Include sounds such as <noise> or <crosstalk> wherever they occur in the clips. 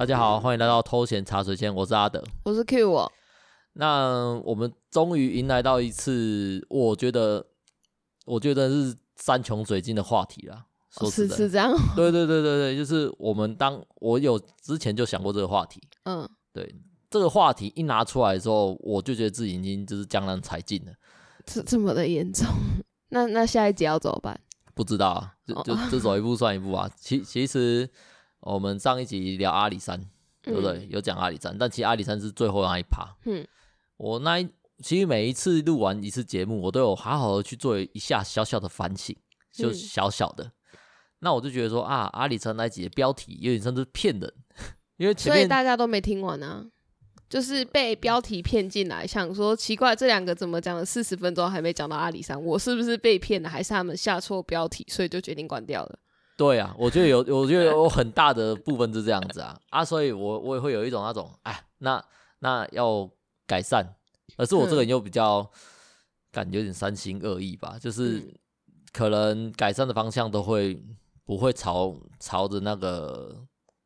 大家好，欢迎来到偷闲茶水间，我是阿德，我是 Q 我。那我们终于迎来到一次，我觉得，我觉得是山穷水尽的话题了。说是是这样，对对对对对，就是我们当我有之前就想过这个话题，嗯，对，这个话题一拿出来的时候，我就觉得自己已经就是江郎才尽了，这这么的严重。<laughs> 那那下一集要怎么办？不知道啊，就就就走一步算一步啊。其其实。我们上一集聊阿里山，对不对？嗯、有讲阿里山，但其实阿里山是最后那一趴。嗯，我那一其实每一次录完一次节目，我都有好好的去做一下小小的反省，就小小的。嗯、那我就觉得说啊，阿里山那一集的标题有点像是骗人，因为所以大家都没听完啊，就是被标题骗进来，想说奇怪，这两个怎么讲了四十分钟还没讲到阿里山，我是不是被骗了，还是他们下错标题，所以就决定关掉了？对啊，我觉得有，<laughs> 我觉得有很大的部分是这样子啊。啊，所以我我也会有一种那种，哎，那那要改善，而是我这个人又比较感觉有点三心二意吧，就是可能改善的方向都会不会朝朝着那个，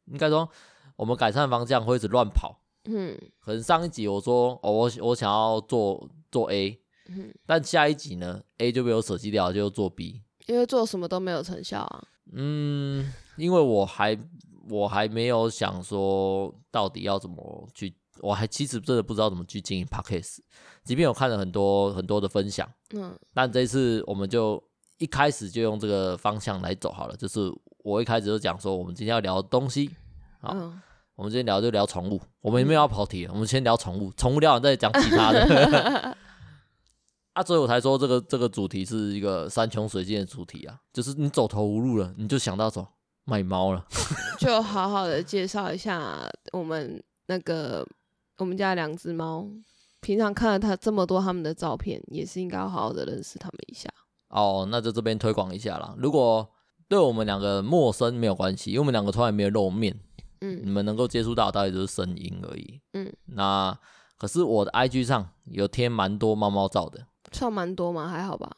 应该说我们改善的方向会一直乱跑，嗯，可能上一集我说哦，我我想要做做 A，嗯，但下一集呢 A 就被我舍弃掉，就做 B，因为做什么都没有成效啊。嗯，因为我还我还没有想说到底要怎么去，我还其实真的不知道怎么去经营 Podcast。即便我看了很多很多的分享，嗯，但这一次我们就一开始就用这个方向来走好了。就是我一开始就讲说，我们今天要聊的东西，好，嗯，我们今天聊就聊宠物，我们也没有要跑题，我们先聊宠物，宠物聊完再讲其他的。<laughs> 啊，所以我才说这个这个主题是一个山穷水尽的主题啊，就是你走投无路了，你就想到走卖猫了，<laughs> 就好好的介绍一下我们那个我们家两只猫，平常看了它这么多他们的照片，也是应该要好好的认识他们一下。哦，那就这边推广一下啦。如果对我们两个陌生没有关系，因为我们两个从来没有露面，嗯，你们能够接触到大概就是声音而已，嗯，那可是我的 IG 上有贴蛮多猫猫照的。算蛮多吗？还好吧。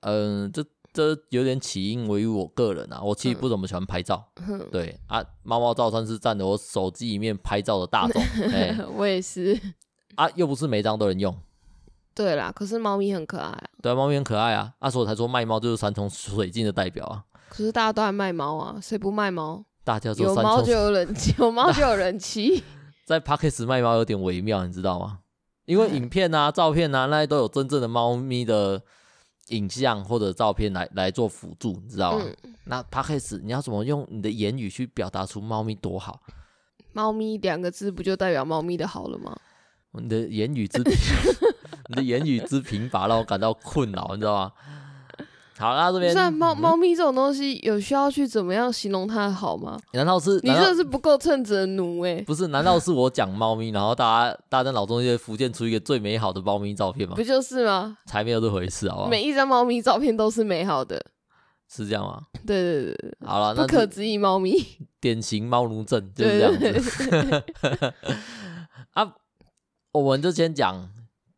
嗯、呃，这这有点起因于我个人啊，我其实不怎么喜欢拍照。<laughs> 嗯、对啊，猫猫照算是占了我手机里面拍照的大众。<laughs> 欸、<laughs> 我也是。啊，又不是每张都能用。对啦，可是猫咪很可爱啊。对啊，猫咪很可爱啊。啊，所以我才说卖猫就是山穷水尽的代表啊。可是大家都爱卖猫啊，谁不卖猫？大家有猫就有人气，有猫就有人气。在 Podcast 卖猫有点微妙，你知道吗？因为影片啊、照片啊，那些都有真正的猫咪的影像或者照片来来做辅助，你知道吗？嗯、那 Podcast 你要怎么用你的言语去表达出猫咪多好？猫咪两个字不就代表猫咪的好了吗？你的言语之 <laughs> 你的言语之贫乏让我感到困扰，你知道吗？好，啦这边是猫猫咪这种东西有需要去怎么样形容它好吗？难道是你这是不够称职的奴哎？不是，难道是我讲猫咪，然后大家大家脑中就会浮现出一个最美好的猫咪照片吗？不就是吗？才没有这回事，好不好？每一张猫咪照片都是美好的，是这样吗？对对对对，好了，不可置疑猫咪，典型猫奴症就是这样子。<laughs> 啊，我们就先讲。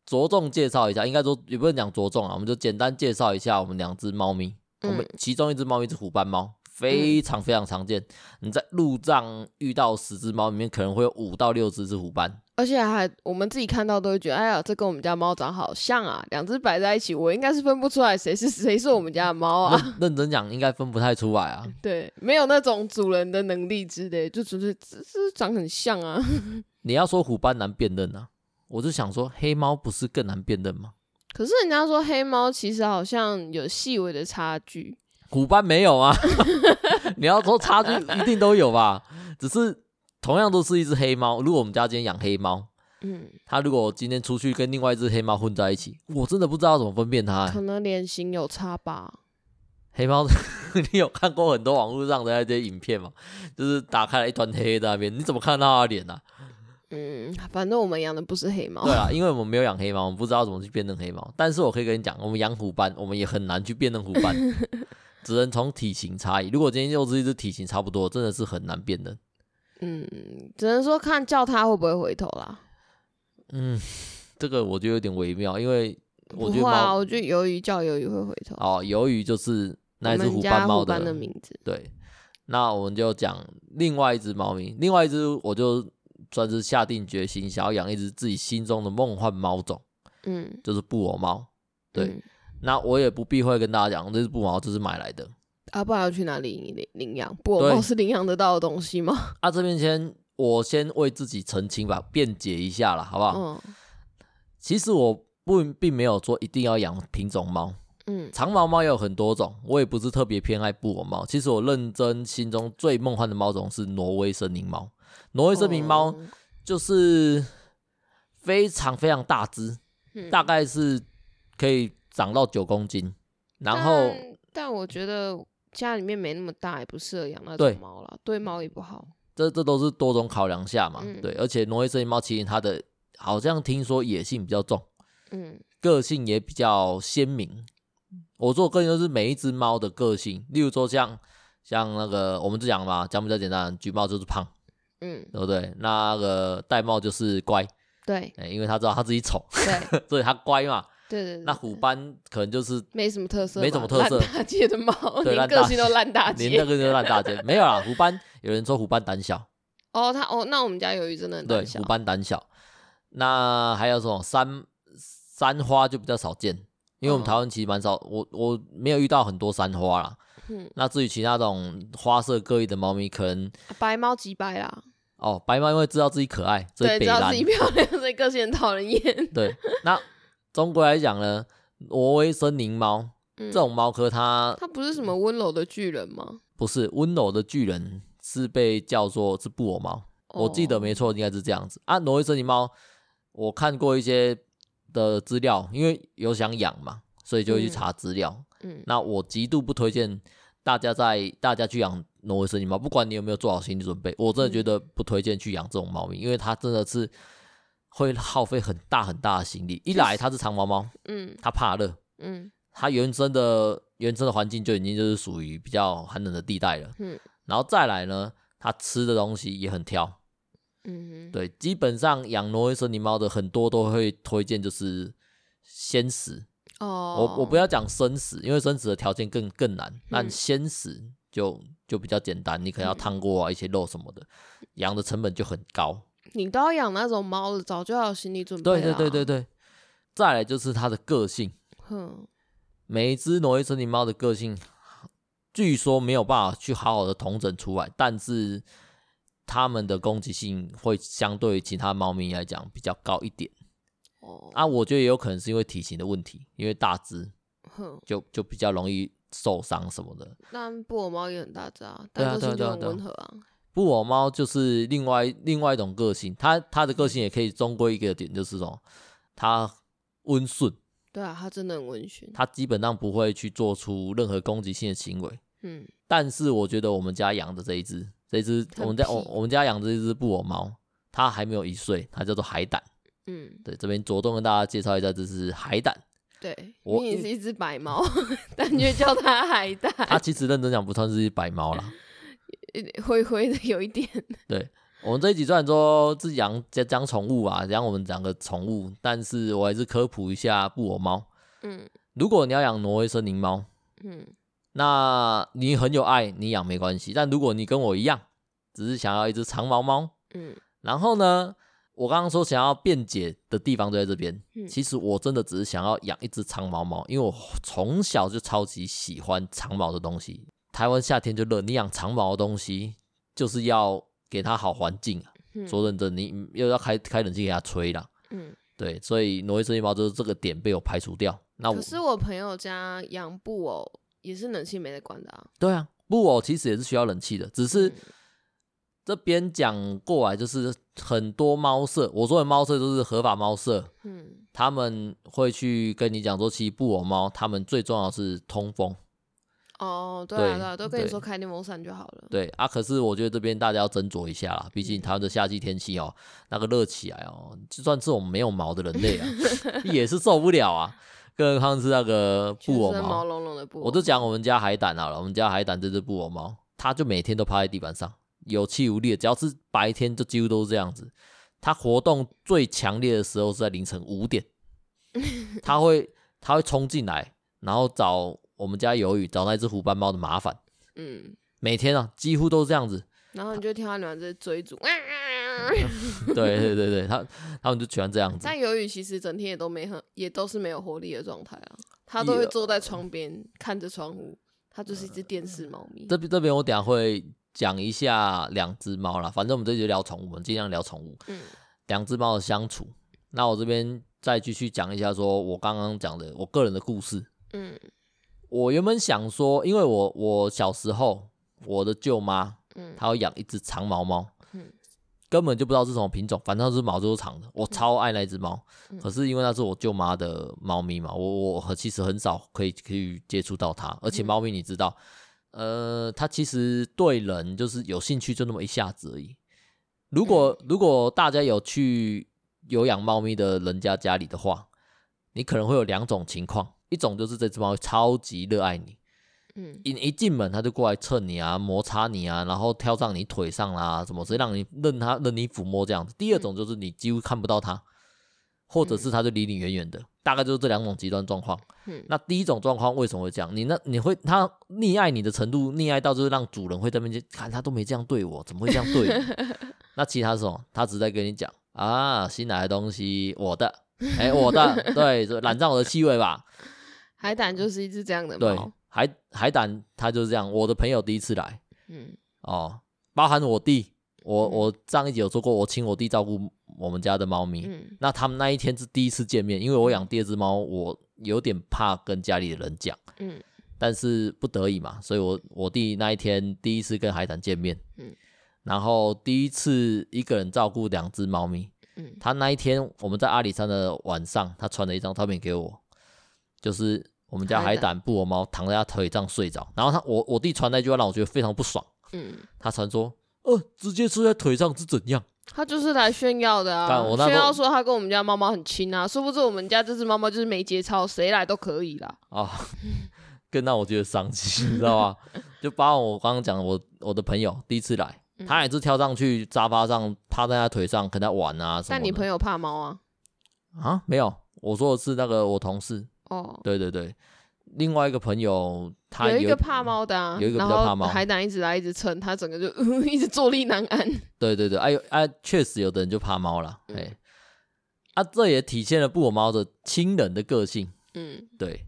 着重介绍一下，应该说也不能讲着重啊，我们就简单介绍一下我们两只猫咪。嗯、我们其中一只猫咪是虎斑猫，非常非常常见。嗯、你在路上遇到十只猫里面，可能会有五到六只是虎斑，而且还我们自己看到都会觉得，哎呀，这跟我们家猫长好像啊，两只摆在一起，我应该是分不出来谁是 <laughs> 谁是我们家的猫啊。认真讲，应该分不太出来啊。<laughs> 对，没有那种主人的能力之类，就纯粹只是长很像啊。<laughs> 你要说虎斑难辨认啊？我就想说，黑猫不是更难辨认吗？可是人家说黑猫其实好像有细微的差距，虎斑没有啊？<laughs> 你要说差距一定都有吧？只是同样都是一只黑猫，如果我们家今天养黑猫，嗯，它如果今天出去跟另外一只黑猫混在一起，我真的不知道怎么分辨它、欸。可能脸型有差吧？黑猫，<laughs> 你有看过很多网络上的那些影片吗？就是打开了一团黑黑在那边，你怎么看到它的脸啊？嗯，反正我们养的不是黑猫。对啊，<laughs> 因为我们没有养黑猫，我们不知道怎么去辨认黑猫。但是我可以跟你讲，我们养虎斑，我们也很难去辨认虎斑，<laughs> 只能从体型差异。如果今天又是一只体型差不多，真的是很难辨认。嗯，只能说看叫它会不会回头啦。嗯，这个我觉得有点微妙，因为我觉得我觉得鱿鱼叫鱿鱼会回头。哦，鱿鱼就是那只虎斑猫的，的名字。对，那我们就讲另外一只猫咪，另外一只我就算是下定决心想要养一只自己心中的梦幻猫种，嗯，就是布偶猫。对，嗯那我也不避讳跟大家讲，这只布偶猫这是买来的。啊，不然要去哪里领领养？布偶猫是领养得到的东西吗？<laughs> 啊，这边先我先为自己澄清吧，辩解一下啦，好不好？嗯其实我不并没有说一定要养品种猫，嗯长毛猫也有很多种，我也不是特别偏爱布偶猫。其实我认真心中最梦幻的猫种是挪威森林猫。挪威森林猫哦。就是非常非常大只，嗯。大概是可以长到九公斤，然后但但我觉得家里面没那么大，也不适合养那对。种猫啦，对猫也不好。这这都是多种考量下嘛，嗯。对，而且挪威森林猫其实它的好像听说野性比较重，嗯。个性也比较鲜明。我做个性就是每一只猫的个性，例如说像像那个我们就讲嘛，讲比较简单，橘猫就是胖，嗯，对不对？那个玳瑁就是乖，对欸因为他知道他自己丑，对 <laughs> 所以他乖嘛。对对对，那虎斑可能就是没什么特色嘛，没什么特色烂大街的猫，<laughs> 对烂大 <laughs> 连个性都烂大街。连那个都烂大街，没有啦。虎斑有人说虎斑胆小，哦，他哦，那我们家鱿鱼真的很对，胆小虎。斑胆小。那还有什么山山花就比较少见，因为我们台湾其实蛮少，我我没有遇到很多山花啦。嗯，那至于其他这种花色各异的猫咪，可能白猫几白啦，哦，白猫因为知道自己可爱，所以对，北蓝知道自己漂亮，<laughs> 所以个性很讨人厌。对。那中国来讲呢，挪威森林猫嗯这种猫科，它它不是什么温柔的巨人吗？不是温柔的巨人，是被叫做是布偶猫。我记得没错，应该是这样子啊。挪威森林猫，我看过一些的资料，因为有想养嘛，所以就会去查资料。嗯那我极度不推荐大家在大家去养挪威森林猫，不管你有没有做好心理准备，我真的觉得不推荐去养这种猫咪，因为它真的是会耗费很大很大的心力。一来它是长毛猫，嗯。它怕热，嗯。它原生的原生的环境就已经就是属于比较寒冷的地带了，嗯。然后再来呢，它吃的东西也很挑。嗯，对，基本上养挪威森林猫的很多都会推荐就是鲜食，哦，我我不要讲生死，因为生死的条件更更难，但鲜死就就比较简单，你可能要烫过啊一些肉什么的，养的成本就很高。你都要养那种猫了，早就要有心理准备。对对对对，对，再来就是它的个性，哼，每一只挪威森林猫的个性，据说没有办法去好好的统整出来，但是它们的攻击性会相对于其他猫咪来讲比较高一点。哦，啊，我觉得也有可能是因为体型的问题，因为大只哼，就就比较容易受伤什么的。那布偶猫也很大只啊，对啊但个性就很对啊对啊温和啊。布偶猫就是另外另外一种个性，它它的个性也可以中归一个点，就是说它温顺，对啊，它真的很温驯。它基本上不会去做出任何攻击性的行为。嗯，但是我觉得我们家养的这一只，这一只很我们家我皮我们家养的这一只布偶猫，它还没有一岁，它叫做海胆。嗯，对，这边着重跟大家介绍一下，这是海胆。对，我你也是一只白猫，<laughs> 但却叫它海胆它，其实认真讲不算是一白猫啦。<laughs> 灰灰的有一点。<laughs> 对我们这一集虽然说是养讲讲宠物啊，讲我们讲个宠物，但是我还是科普一下布偶猫。嗯如果你要养挪威森林猫，嗯那你很有爱，你养没关系。但如果你跟我一样，只是想要一只长毛猫，嗯然后呢，我刚刚说想要辩解的地方就在这边。嗯其实我真的只是想要养一只长毛猫，因为我从小就超级喜欢长毛的东西。台湾夏天就热，你养长毛的东西就是要给它好环境啊。嗯，说认真，你又要开开冷气给它吹啦。嗯。对，所以挪威森林猫就是这个点被我排除掉。那我可是我朋友家养布偶也是冷气没得关的啊。对啊，布偶其实也是需要冷气的，只是嗯这边讲过来就是很多猫舍，我说的猫舍就是合法猫舍，嗯他们会去跟你讲说，其实布偶猫他们最重要的是通风。哦，对对啊，对啊，都跟你对说开电风扇就好了。对啊，可是我觉得这边大家要斟酌一下啦，毕竟台湾的夏季天气哦，那个热起来哦，就算是我们没有毛的人类啊，<laughs> 也是受不了啊。更何况是那个布偶猫毛猫，茸茸的布偶，我就讲我们家海胆好了，我们家海胆这只布偶猫，它就每天都趴在地板上，有气无力的，只要是白天就几乎都是这样子。它活动最强烈的时候是在凌晨五点，<laughs> 它会它会冲进来，然后找我们家鱿鱼找那只虎斑猫的麻烦。嗯，每天啊，几乎都是这样子。然后你就听到你们在追逐，<laughs> 啊对对对对，他他们就喜欢这样子。<laughs> 但鱿鱼其实整天也都没很，也都是没有活力的状态啊。它都会坐在窗边看着窗户，它就是一只电视猫咪。这边这边我等下会讲一下两只猫啦，反正我们这就聊宠物，我们尽量聊宠物。嗯，两只猫的相处。那我这边再继续讲一下，说我刚刚讲的我个人的故事。嗯，我原本想说，因为我我小时候我的舅妈，嗯，她要养一只长毛猫，嗯，根本就不知道是什么品种，反正是毛就是长的，我超爱那只猫。嗯，可是因为那是我舅妈的猫咪嘛，我我其实很少可以可以接触到它，而且猫咪你知道，呃，它其实对人就是有兴趣就那么一下子而已。如果如果大家有去。有养猫咪的人家家里的话，你可能会有两种情况，一种就是这只猫超级热爱你，嗯，一一进门它就过来蹭你啊，摩擦你啊，然后跳上你腿上啦，什么直接让你任它任你抚摸这样子。第二种就是你几乎看不到它，或者是他就离你远远的，大概就是这两种极端状况。嗯，那第一种状况为什么会这样？你那你会他溺爱你的程度，溺爱到就是让主人会在那边看他都没这样对我，怎么会这样对你？<laughs> 那其他是什么？他只在跟你讲。啊，新来的东西，我的，哎、欸，我的，对，染上我的气味吧。海胆就是一只这样的猫。对，海海胆它就是这样。我的朋友第一次来，嗯，哦，包含我弟，我我上一集有说过，我请我弟照顾我们家的猫咪。嗯，那他们那一天是第一次见面，因为我养第二只猫，我有点怕跟家里的人讲。嗯，但是不得已嘛，所以我我弟那一天第一次跟海胆见面。嗯。然后第一次一个人照顾两只猫咪，嗯，他那一天我们在阿里山的晚上，他传了一张照片给我，就是我们家海胆布偶猫躺在他腿上睡着，然后他我我弟传那句话让我觉得非常不爽，嗯，他传说，呃，直接睡在腿上是怎样？他就是来炫耀的啊，炫耀说他跟我们家猫猫很亲啊，殊不知我们家这只猫猫就是没节操，谁来都可以啦。啊，<laughs> 更让我觉得伤心，<laughs> 你知道吗？就包括我刚刚讲我我的朋友第一次来。他也是跳上去沙发上，趴在他腿上跟他玩啊什么。但你朋友怕猫啊？啊，没有，我说的是那个我同事。哦，对对对，另外一个朋友他有，有一个怕猫的啊，有一个比较怕猫。海胆一直来一直蹭，他整个就、呃、<laughs> 一直坐立难安。对对对，哎呦哎，确实有的人就怕猫了，哎、嗯，啊，这也体现了布偶猫的亲人的个性。嗯，对。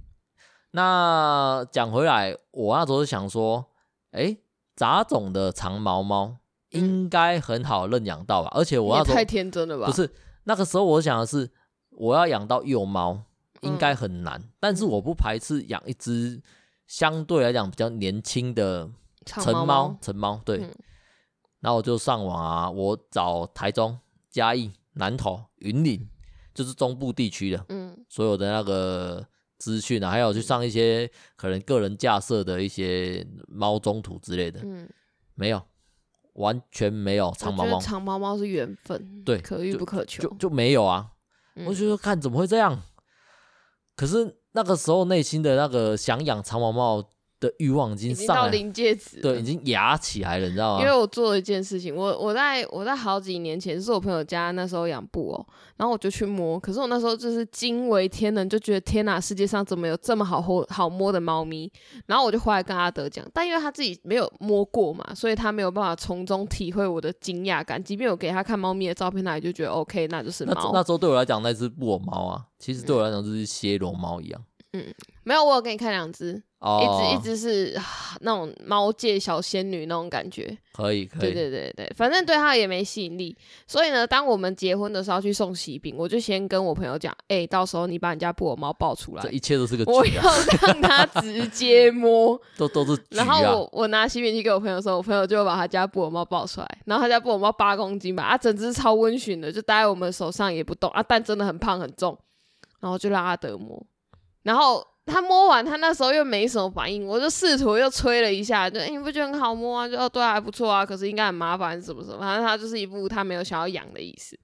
那讲回来，我那时候想说，哎。杂种的长毛猫应该很好认养到吧？而且我要说，太天真了吧？不是，那个时候我想的是，我要养到幼猫应该很难，但是我不排斥养一只相对来讲比较年轻的成猫。成猫对，然后我就上网啊，我找台中、嘉义、南投、云林，就是中部地区的，嗯，所有的那个。资讯啊，还有去上一些可能个人架设的一些猫中途之类的，嗯，没有，完全没有长毛猫。长毛猫是缘分，对，可遇不可求，就就，就没有啊。嗯、我就说看怎么会这样，可是那个时候内心的那个想养长毛猫的欲望已经上到，临界值，对，已经压起来了，你知道吗？因为我做了一件事情，我我在我在好几年前是我朋友家那时候养布偶，然后我就去摸，可是我那时候就是惊为天人，就觉得天哪，世界上怎么有这么好摸好摸的猫咪？然后我就回来跟阿德讲，但因为他自己没有摸过嘛，所以他没有办法从中体会我的惊讶感。即便我给他看猫咪的照片，他也就觉得 OK，那就是猫。那那时候对我来讲，那只布偶猫啊，其实对我来讲就是暹罗猫一样。嗯，没有，我有给你看两只。Oh, 一直一直是那种猫界小仙女那种感觉，可以，可以，对对对对，反正对他也没吸引力。所以呢，当我们结婚的时候去送喜饼，我就先跟我朋友讲，哎、欸，到时候你把你家布偶猫抱出来，这一切都是个局、啊，我要让它直接摸，<laughs> 都都是、啊。然后我我拿喜饼去给我朋友的时候，我朋友就把他家布偶猫抱出来，然后他家布偶猫八公斤吧，啊，整只超温驯的，就待在我们手上也不动啊，但真的很胖很重，然后就让阿德摸，然后。他摸完，他那时候又没什么反应，我就试图又吹了一下，就、欸、你不觉得很好摸啊？就哦，对啊，还不错啊，可是应该很麻烦，什么什么，反正他就是一副他没有想要养的意思。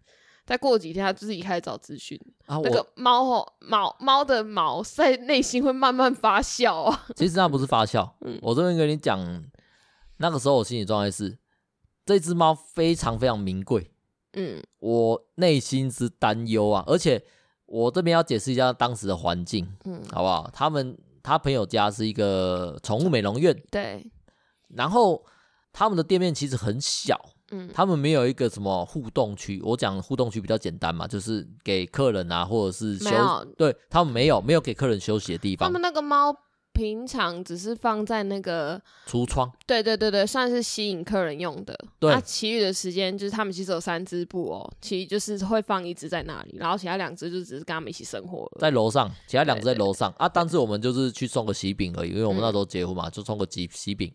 再过几天，他自己开始找资讯。啊，那个猫吼毛猫的毛在内心会慢慢发酵啊。<laughs> 其实那不是发酵，嗯，我这边跟你讲，那个时候我心理状态是，这只猫非常非常名贵，嗯，我内心之担忧啊，而且。我这边要解释一下当时的环境，嗯，好不好？他们他朋友家是一个宠物美容院，对，然后他们的店面其实很小，嗯，他们没有一个什么互动区。我讲互动区比较简单嘛，就是给客人啊，或者是休，对他们没有没有给客人休息的地方。他们那个猫。平常只是放在那个橱窗，对对对对，算是吸引客人用的。对，那其余的时间就是他们其实有三只布偶，其实就是会放一只在那里，然后其他两只就只是跟他们一起生活。在楼上，其他两只在楼上啊。当时我们就是去送个喜饼而已，因为我们那时候结婚嘛，嗯、就送个喜喜饼，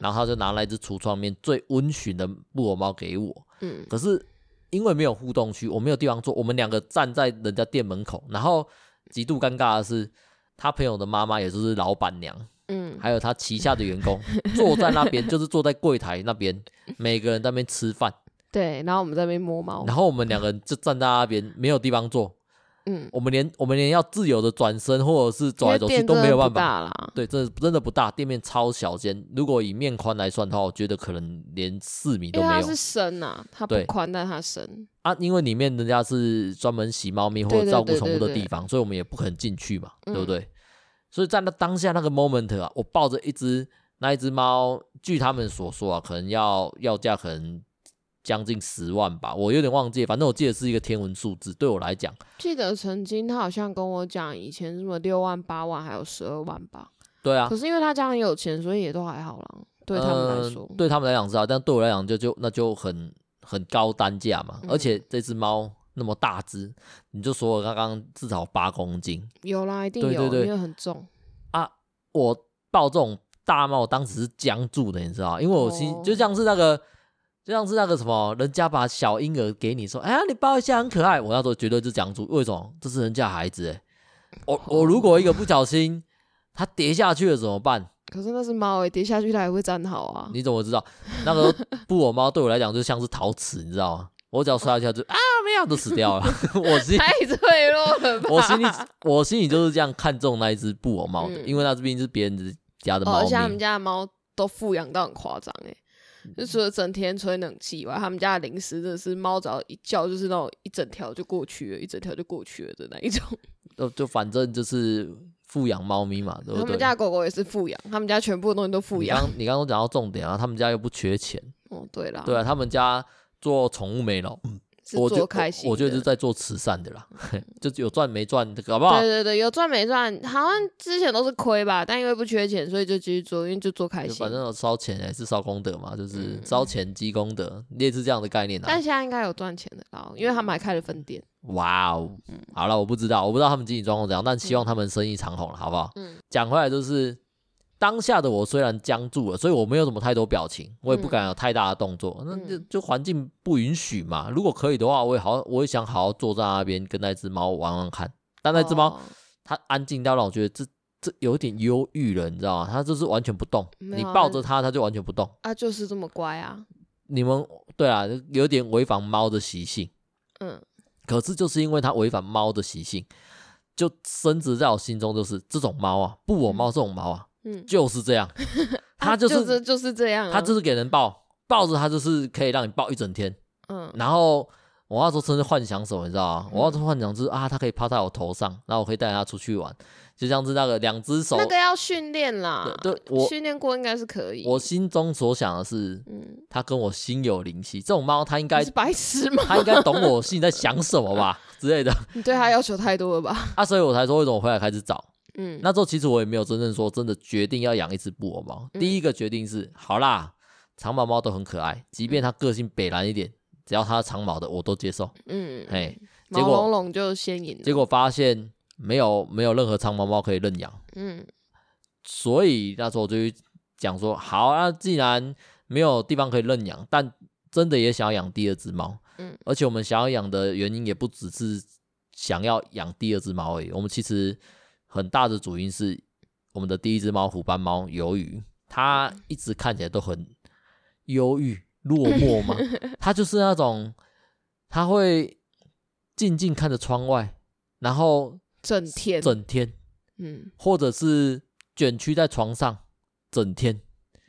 然后他就拿来一只橱窗面最温驯的布偶猫给我。嗯，可是因为没有互动区，我没有地方坐，我们两个站在人家店门口，然后极度尴尬的是。他朋友的妈妈也就是老板娘，嗯，还有他旗下的员工坐在那边，就是坐在柜台那边，每个人在那边吃饭。对，然后我们在那边摸猫，然后我们两个人就站在那边，没有地方坐。嗯，我们连我们连要自由的转身或者是走来走去都没有办法。对，这真的不大，店面超小间。如果以面宽来算的话，我觉得可能连四米都没有。它是深啊，它不宽，但它深啊。因为里面人家是专门洗猫咪或者照顾宠物的地方，所以我们也不可能进去嘛，对不对？所以在那当下那个 moment 啊，我抱着一只那一只猫，据他们所说啊，可能要要价可能。将近十万吧，我有点忘记，反正我记得是一个天文数字。对我来讲，记得曾经他好像跟我讲，以前什么六万、八万，还有十二万吧。对啊，可是因为他家很有钱，所以也都还好啦。对他们来说，呃、对他们来讲是啊，但对我来讲就就那就很很高单价嘛。嗯、而且这只猫那么大只，你就说我刚刚至少八公斤，有啦，一定有，对对对，因为很重啊。我抱这种大猫，当时是僵住的，你知道，因为我心、哦、就像是那个。就像是那个什么，人家把小婴儿给你说，哎呀，你抱一下很可爱。我那时候绝对就讲出，为什么？这是人家孩子哎。<laughs> 我我如果一个不小心，它跌下去了怎么办？可是那是猫哎，跌下去它也会站好啊。你怎么知道？那个布偶猫对我来讲就像是陶瓷，你知道吗？我只要摔下去就啊，没有都死掉了。<laughs> <laughs> 我心太脆弱了吧。我心里我心里就是这样看中那一只布偶猫的，嗯、因为那毕竟是别人家的猫，而且他们家的猫都富养到很夸张哎。就除了整天吹冷气以外，他们家的零食真的是猫只要一叫，就是那种一整条就过去了，一整条就过去了的那一种。<laughs> 就就反正就是富养猫咪嘛，对不对？他们家的狗狗也是富养，他们家全部的东西都富养。你刚你刚刚讲到重点啊，他们家又不缺钱。哦，对啦，对啊，他们家做宠物美容。嗯我做开心，我觉得就是在做慈善的啦，就有赚没赚，好不好。对对对，有赚没赚，好像之前都是亏吧，但因为不缺钱，所以就继续做，因为就做开心。反正有烧钱也是烧功德嘛，就是烧钱积功德，类似这样的概念啊。但现在应该有赚钱的啦，因为他们还开了分店。哇哦，好了，我不知道，我不知道他们经济状况怎样，但希望他们生意长红了，好不好？嗯。讲回来就是。当下的我虽然僵住了，所以我没有什么太多表情，我也不敢有太大的动作。嗯、那就就环境不允许嘛。如果可以的话，我也好，我也想好好坐在那边跟那只猫玩玩看。但那只猫、哦、它安静到让我觉得这这有点忧郁了，你知道吗？它就是完全不动，你抱着它，它就完全不动。啊，就是这么乖啊。你们对啊，有点违反猫的习性。嗯。可是就是因为它违反猫的习性，就深植在我心中，就是这种猫啊，布偶猫这种猫啊。嗯，就是这样，<laughs> 他就是、啊、就是、就是这样、啊，他就是给人抱，抱着他就是可以让你抱一整天。嗯，然后我那时候真是幻想什么，你知道吗？嗯、我那时候幻想就是啊，他可以趴在我头上，然后我可以带他出去玩，就像是那个两只手，那个要训练啦，对，对我训练过应该是可以。我心中所想的是，嗯，他跟我心有灵犀，这种猫它应该是白痴吗？它应该懂我心里在想什么吧之类的。<laughs> 你对它要求太多了吧？啊，所以我才说为什么我回来开始找。嗯，那时候其实我也没有真正说真的决定要养一只布偶猫。嗯、第一个决定是，好啦，长毛猫都很可爱，即便它个性北蓝一点，只要它长毛的我都接受。嗯，嘿，结果茸就先赢。结果发现没有没有任何长毛猫可以认养。嗯，所以那时候我就讲说，好啊，既然没有地方可以认养，但真的也想要养第二只猫。嗯，而且我们想要养的原因也不只是想要养第二只猫而已，我们其实。很大的主因是我们的第一只猫虎斑猫鱿鱼，它一直看起来都很忧郁落寞嘛。<laughs> 它就是那种，它会静静看着窗外，然后整天整天，嗯，或者是卷曲在床上整天，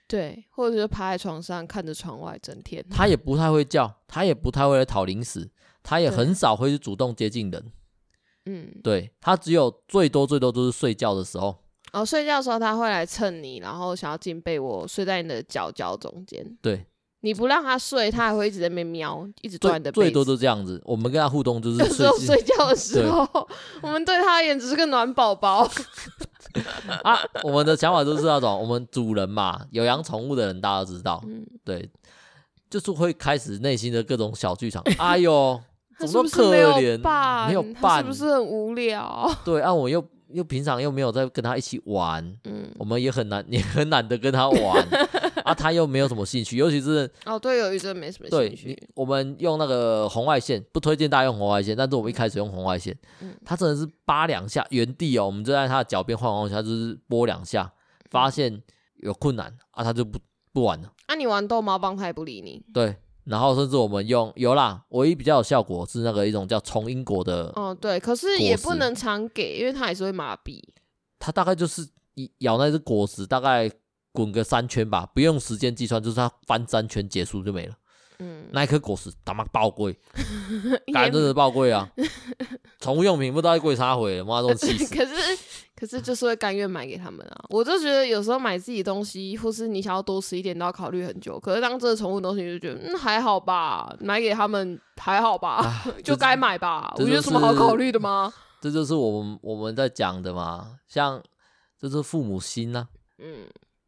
对，或者是趴在床上看着窗外整天。它也不太会叫，它也不太会来讨零食，它也很少会去主动接近人。嗯，对，他只有最多最多都是睡觉的时候，哦，睡觉的时候它会来蹭你，然后想要进被窝，睡在你的脚脚中间。对，你不让它睡，它还会一直在那边瞄，一直转的。最多都这样子。我们跟它互动就是 <laughs> 睡，睡觉的时候，我们对它而言只是个暖宝宝。<laughs> 啊，我们的想法就是那种，我们主人嘛，有养宠物的人大家都知道，嗯、对，就是会开始内心的各种小剧场。哎呦，怎么可怜，没有伴，是不是很无聊？<laughs> 对，啊，我又又平常又没有在跟他一起玩，嗯，我们也很难，<laughs> 也很懒得跟他玩。<laughs> 啊，他又没有什么兴趣，尤其是哦，对，有一阵没什么兴趣。我们用那个红外线，不推荐大家用红外线，但是我们一开始用红外线，嗯，他真的是扒两下原地哦，我们就在他的脚边晃晃一下，就是拨两下，发现有困难啊，他就不不玩了。啊，你玩逗猫棒，他也不理你。对，然后甚至我们用有啦，唯一比较有效果是那个一种叫虫英果的，哦，对，可是也不能常给，因为它还是会麻痹。它大概就是一咬那只果实，大概。滚个三圈吧，不用时间计算，就是它翻三圈结束就没了。嗯，那一颗果实他妈爆贵，<laughs> 感真的爆贵啊！宠物用品不知道贵啥毁了，妈都 <laughs> 气死。可是可是就是会甘愿买给他们啊！我就觉得有时候买自己东西，或是你想要多吃一点，都要考虑很久。可是当这个宠物东西，就觉得嗯还好吧，买给他们还好吧，啊、<laughs> 就该买吧。我觉得有什么好考虑的吗？这就是我们我们在讲的嘛，像这是父母心呐、啊，嗯。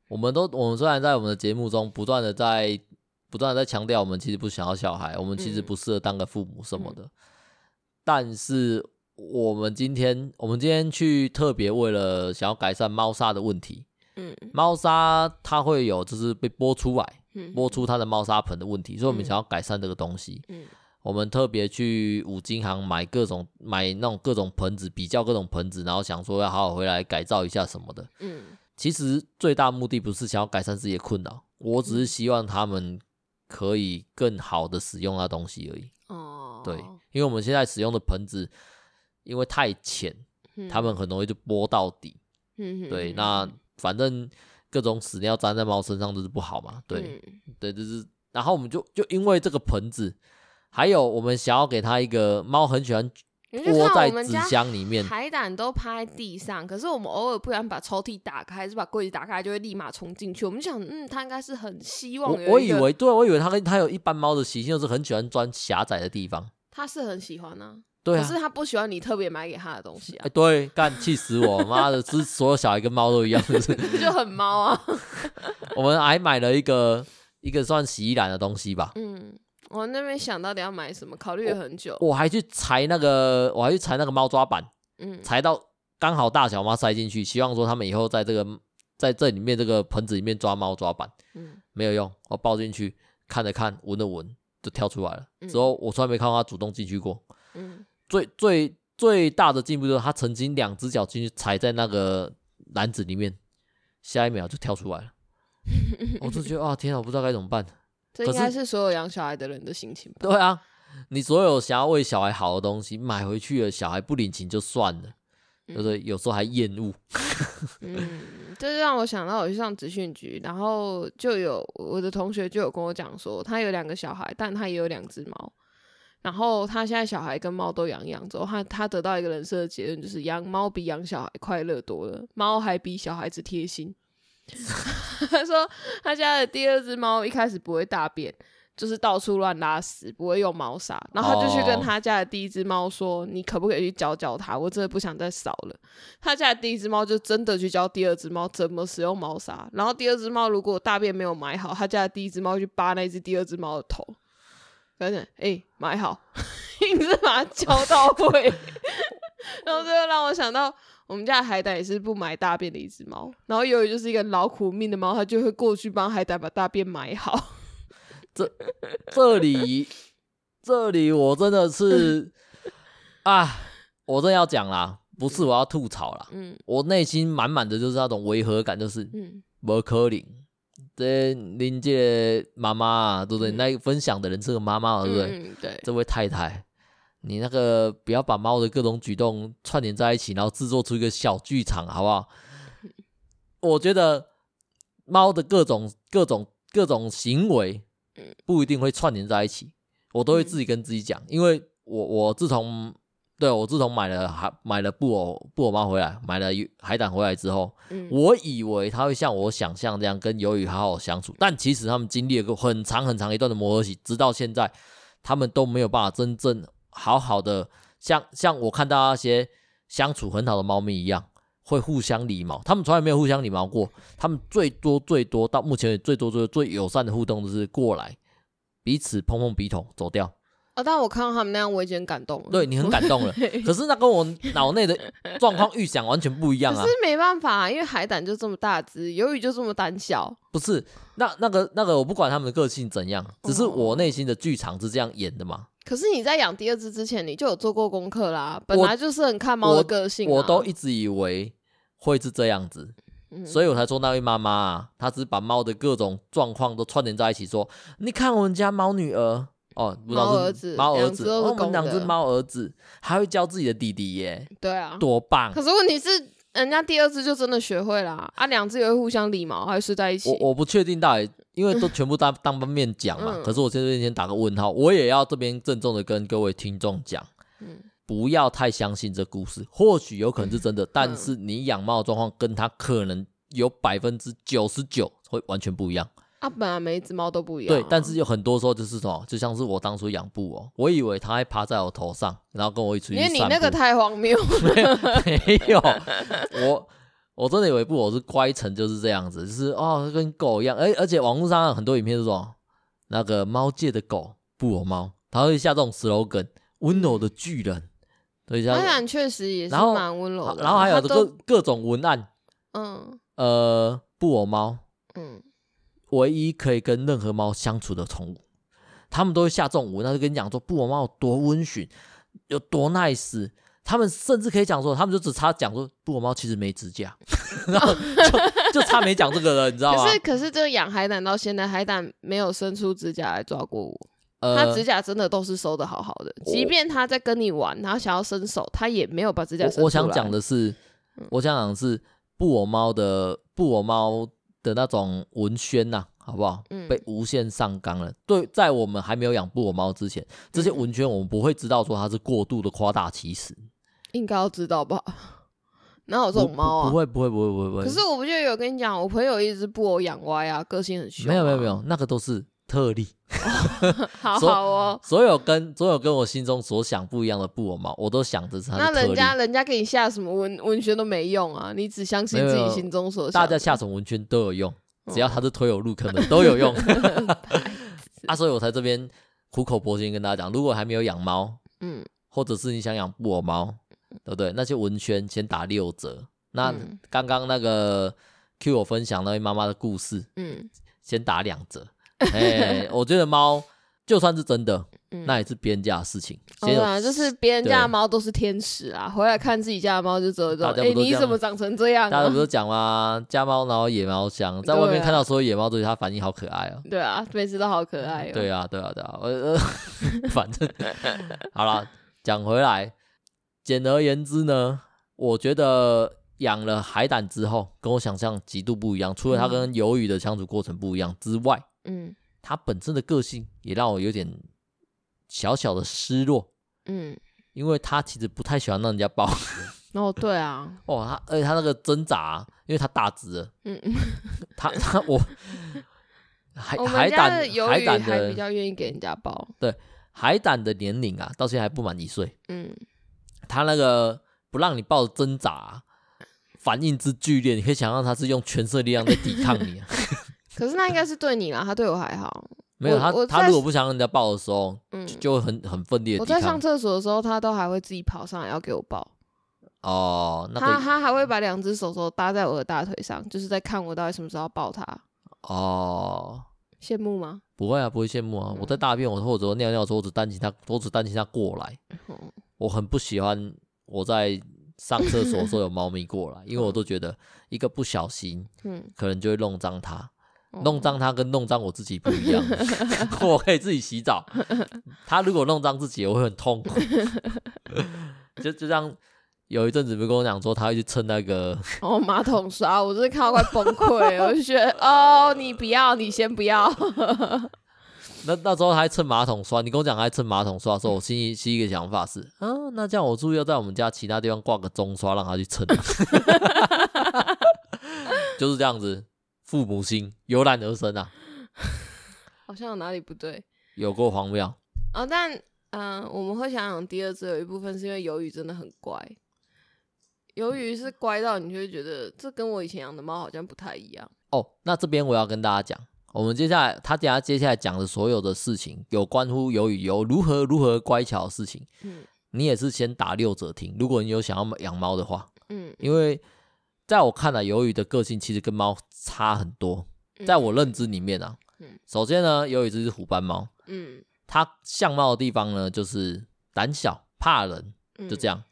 我们都，我们虽然在我们的节目中不断的在不断的在强调，我们其实不想要小孩，我们其实不适合当个父母什么的。嗯、但是我们今天，我们今天去特别为了想要改善猫砂的问题，嗯，猫砂它会有就是被拨出来，拨出它的猫砂盆的问题，所以我们想要改善这个东西。嗯，我们特别去五金行买各种买那种各种盆子，比较各种盆子，然后想说要好好回来改造一下什么的。嗯。其实最大目的不是想要改善自己的困扰，我只是希望他们可以更好的使用那东西而已。哦，对，因为我们现在使用的盆子因为太浅，他们很容易就拨到底。嗯，对，那反正各种屎尿粘在猫身上都是不好嘛。对，对，就是，然后我们就就因为这个盆子，还有我们想要给它一个猫很喜欢。窝在纸箱里面，海胆都趴在地上。可是我们偶尔不然把抽屉打开，还是把柜子打开，就会立马冲进去。我们想，嗯，它应该是很希望。我以为，对，我以为它跟它有一般猫的习性，就是很喜欢钻狭窄的地方。它是很喜欢啊，对啊。可是他不喜欢你特别买给他的东西啊。哎，对，干气死我！<laughs> 妈的，是所有小孩跟猫都一样，就是 <laughs> 就很猫啊。<laughs> 我们还买了一个一个算洗衣篮的东西吧。嗯。我那边想到底要买什么，考虑了很久。我还去裁那个，我还去裁那个猫抓板，嗯，裁到刚好大小猫塞进去，希望说他们以后在这个在这里面这个盆子里面抓猫抓板，嗯，没有用。我抱进去看了看，闻了闻，就跳出来了。之后我从来没看到它主动进去过。嗯，最最最大的进步就是他曾经两只脚进去踩在那个篮子里面，下一秒就跳出来了。我就觉得啊，天啊，我不知道该怎么办。<laughs> 这应该是所有养小孩的人的心情吧？对啊，你所有想要为小孩好的东西买回去了，小孩不领情就算了，对不对？有时候还厌恶。嗯，这就让我想到我去上职训局，然后就有我的同学就有跟我讲说，他有两个小孩，但他也有两只猫，然后他现在小孩跟猫都养养之后，他他得到一个人生的结论，就是养猫比养小孩快乐多了，猫还比小孩子贴心。<laughs> 他说他家的第二只猫一开始不会大便，就是到处乱拉屎，不会用猫砂。然后他就去跟他家的第一只猫说：“ oh. 你可不可以去教教他？我真的不想再扫了。”他家的第一只猫就真的去教第二只猫怎么使用猫砂。然后第二只猫如果大便没有埋好，他家的第一只猫去扒那只第二只猫的头，反正哎埋好，硬是把它教到位。<laughs> 然后这就让我想到。我们家的海胆也是不埋大便的一只猫，然后由于就是一个劳苦命的猫，它就会过去帮海胆把大便埋好。<laughs> 这这里这里我真的是 <laughs> 啊，我真的要讲啦，不是我要吐槽啦，嗯，我内心满满的就是那种违和感，就是嗯，不可能，这邻界妈妈对不对？嗯、那分享的人是个妈妈对不对？嗯，对，这位太太。你那个不要把猫的各种举动串联在一起，然后制作出一个小剧场，好不好？我觉得猫的各种各种各种行为，不一定会串联在一起。我都会自己跟自己讲，因为我我自从对，我自从买了海买了布偶布偶猫回来，买了海胆回来之后，嗯，我以为它会像我想象这样跟鱿鱼好好相处，但其实他们经历了个很长很长一段的磨合期，直到现在，他们都没有办法真正好好的像像我看到那些相处很好的猫咪一样，会互相理毛。他们从来没有互相理毛过，他们最多最多到目前最多最多最友善的互动就是过来彼此碰碰鼻头走掉。啊、哦！但我看到他们那样，我已经很感动了。对，你很感动了，可是那跟我脑内的状况预想完全不一样啊！可是没办法、啊，因为海胆就这么大只，鱿鱼就这么胆小。不是，那那个那个，我不管他们的个性怎样，只是我内心的剧场是这样演的嘛。可是你在养第二只之前，你就有做过功课啦，本来就是很看猫的个性、啊我。我都一直以为会是这样子，嗯、所以我才说那位妈妈啊，她只是把猫的各种状况都串联在一起说，说你看我们家猫女儿。哦，猫儿子，猫儿子，我们两只猫儿子还会教自己的弟弟耶。对啊，多棒！可是问题是，人家第二只就真的学会了啊，啊两只也会互相理毛，还睡在一起。我我不确定到底，因为都全部当当面讲嘛。嗯、可是我现在先打个问号，我也要这边郑重的跟各位听众讲，嗯，不要太相信这故事，或许有可能是真的，嗯、但是你养猫的状况跟它可能有百分之九十九会完全不一样。啊，本来每一只猫都不一样、啊。对，但是有很多时候就是什么，就像是我当初养布偶，我以为它会趴在我头上，然后跟我一起去。因为你那个太荒谬。没有，没有，我我真的以为布偶是乖成就是这样子，就是哦跟狗一样。而而且网络上很多影片是说，那个猫界的狗布偶猫，它会下这种 slogan，温柔的巨人。对，当然确实也是蛮温柔的。然后还有各各种文案，嗯，呃，布偶猫，嗯。唯一可以跟任何猫相处的宠物，他们都会下这种文，那就跟你讲说布偶猫有多温驯，有多 nice。他们甚至可以讲说，他们就只差讲说布偶猫其实没指甲，<laughs> 然后就就差没讲这个了，你知道吗？可是可是这个养海胆到现在，海胆没有伸出指甲来抓过我。呃，他指甲真的都是收的好好的，即便它在跟你玩，然后想要伸手，它也没有把指甲伸出来。我想讲的是，我想讲的是布偶猫的布偶猫。的那种文宣呐、啊，好不好？嗯、被无限上纲了。对，在我们还没有养布偶猫之前，这些文宣我们不会知道说它是过度的夸大其词。应该要知道吧？<laughs> 哪有这种猫啊？不会，不会，不会，不会，不会。可是我不就有跟你讲，我朋友一只布偶养歪啊，个性很凶、啊。没有，没有，没有，那个都是。特例，好 <laughs> 好哦。所有跟所有跟我心中所想不一样的布偶猫，我都想着。那人家人家给你下什么文文宣都没用啊，你只相信自己心中所想。大家下什么文宣都有用，只要他是推我入坑的都有用。<laughs> <laughs> 啊，所以我才这边苦口婆心跟大家讲，如果还没有养猫，嗯，或者是你想养布偶猫，对不对？那些文宣先打六折。那刚刚那个 Q 我分享那位妈妈的故事，嗯，先打两折。哎、欸，<laughs> 我觉得猫就算是真的，嗯、那也是别人家的事情。对啊，就是别人家的猫都是天使啊，回来看自己家的猫就知道。哎、欸，你怎么长成这样、啊？大家不是讲吗？家猫然后野猫香，在外面看到所有野猫，都觉得它反应好可爱哦、喔。对啊，每次都好可爱哦、喔。对啊，对啊，对啊。呃，<laughs> 反正 <laughs> 好了，讲回来，简而言之呢，我觉得养了海胆之后，跟我想象极度不一样。除了它跟鱿鱼的相处过程不一样之外，嗯，他本身的个性也让我有点小小的失落，嗯，因为他其实不太喜欢让人家抱。<laughs> 哦，对啊，<laughs> 哦，他而且他那个挣扎、啊，因为他大只了，嗯嗯，<laughs> 他他我海海胆海胆的比较愿意给人家抱，对，海胆的年龄啊，到现在还不满一岁，嗯，他那个不让你抱挣扎、啊，反应之剧烈，你可以想象他是用全身力量在抵抗你、啊。可是那应该是对你啦，他对我还好。没有他，他如果不想让人家抱的时候，嗯，就会很很奋烈。我在上厕所的时候，他都还会自己跑上来要给我抱。哦，那他他还会把两只手手搭在我的大腿上，就是在看我到底什么时候抱他。哦，羡慕吗？不会啊，不会羡慕啊。我在大便我或者尿尿的时候，我只担心他，我只担心他过来。我很不喜欢我在上厕所的时候有猫咪过来，因为我都觉得一个不小心，<laughs> 嗯，可能就会弄脏它。弄脏它跟弄脏我自己不一样，<laughs> 我可以自己洗澡。他如果弄脏自己，我会很痛苦。<laughs> 就就像有一阵子，不是跟我讲说，他会去蹭那个哦马桶刷，<laughs> 我真的看到快崩溃。我就觉得哦，你不要，你先不要。那那时候他还蹭马桶刷，你跟我讲他还蹭马桶刷的时候，我心里第一个想法是，啊，那这样我注意要在我们家其他地方挂个中刷，让他去蹭，就是这样子，父母心油然而生啊，<laughs> 好像有哪里不对，有过荒谬哦，但嗯、呃，我们会想想第二只有一部分是因为鱿鱼真的很乖，鱿鱼是乖到你就会觉得这跟我以前养的猫好像不太一样哦。那这边我要跟大家讲。我们接下来，他等下接下来讲的所有的事情，有关乎鱿鱼有如何如何乖巧的事情，嗯，你也是先打六折听。如果你有想要养猫的话，嗯，因为在我看来，鱿鱼的个性其实跟猫差很多，在我认知里面啊，嗯，首先呢，鱿鱼这是虎斑猫，嗯，它相貌的地方呢，就是胆小怕人，就这样。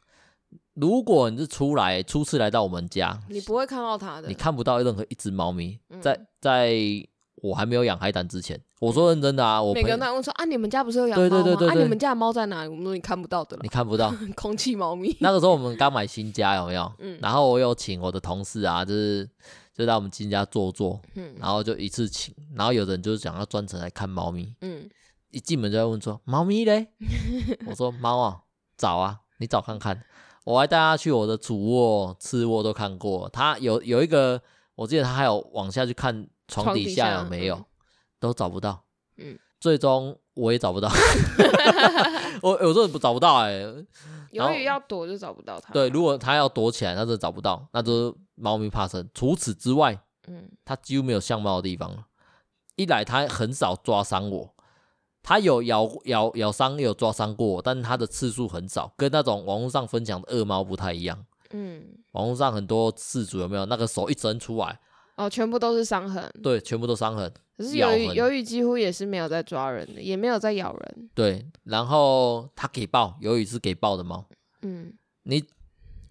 如果你是出来初次来到我们家，你不会看到它的，你看不到任何一只猫咪在在。我还没有养海胆之前，我说认真的啊，我每个人都问说啊，你们家不是有养猫吗？对对对对对，啊，你们家的猫在哪里？我们说你看不到的，你看不到 <laughs> 空气猫咪。那个时候我们刚买新家，有没有？嗯。然后我有请我的同事啊，就是就在我们新家坐坐，嗯。然后就一次请，然后有人就是想要专程来看猫咪，嗯。一进门就在问说猫咪嘞？<laughs> 我说猫啊，找啊，你找看看。我还带他去我的主卧、次卧都看过，他有有一个，我记得他还有往下去看。床底下有没有？都找不到。嗯，最终我也找不到。<laughs> 我有时候不找不到哎。由于要躲就找不到它。对，如果它要躲起来，那就找不到，那就是猫咪怕生。除此之外，嗯，它几乎没有像猫的地方了。一来它很少抓伤我，它有咬咬咬伤，有抓伤过我，但是它的次数很少，跟那种网络上分享的恶猫不太一样。嗯，网络上很多事主有没有那个手一伸出来？哦，全部都是伤痕。对，全部都伤痕。可是鱿鱼，鱿鱼几乎也是没有在抓人的，也没有在咬人。对，然后它给爆，鱿鱼是给爆的猫。嗯，你，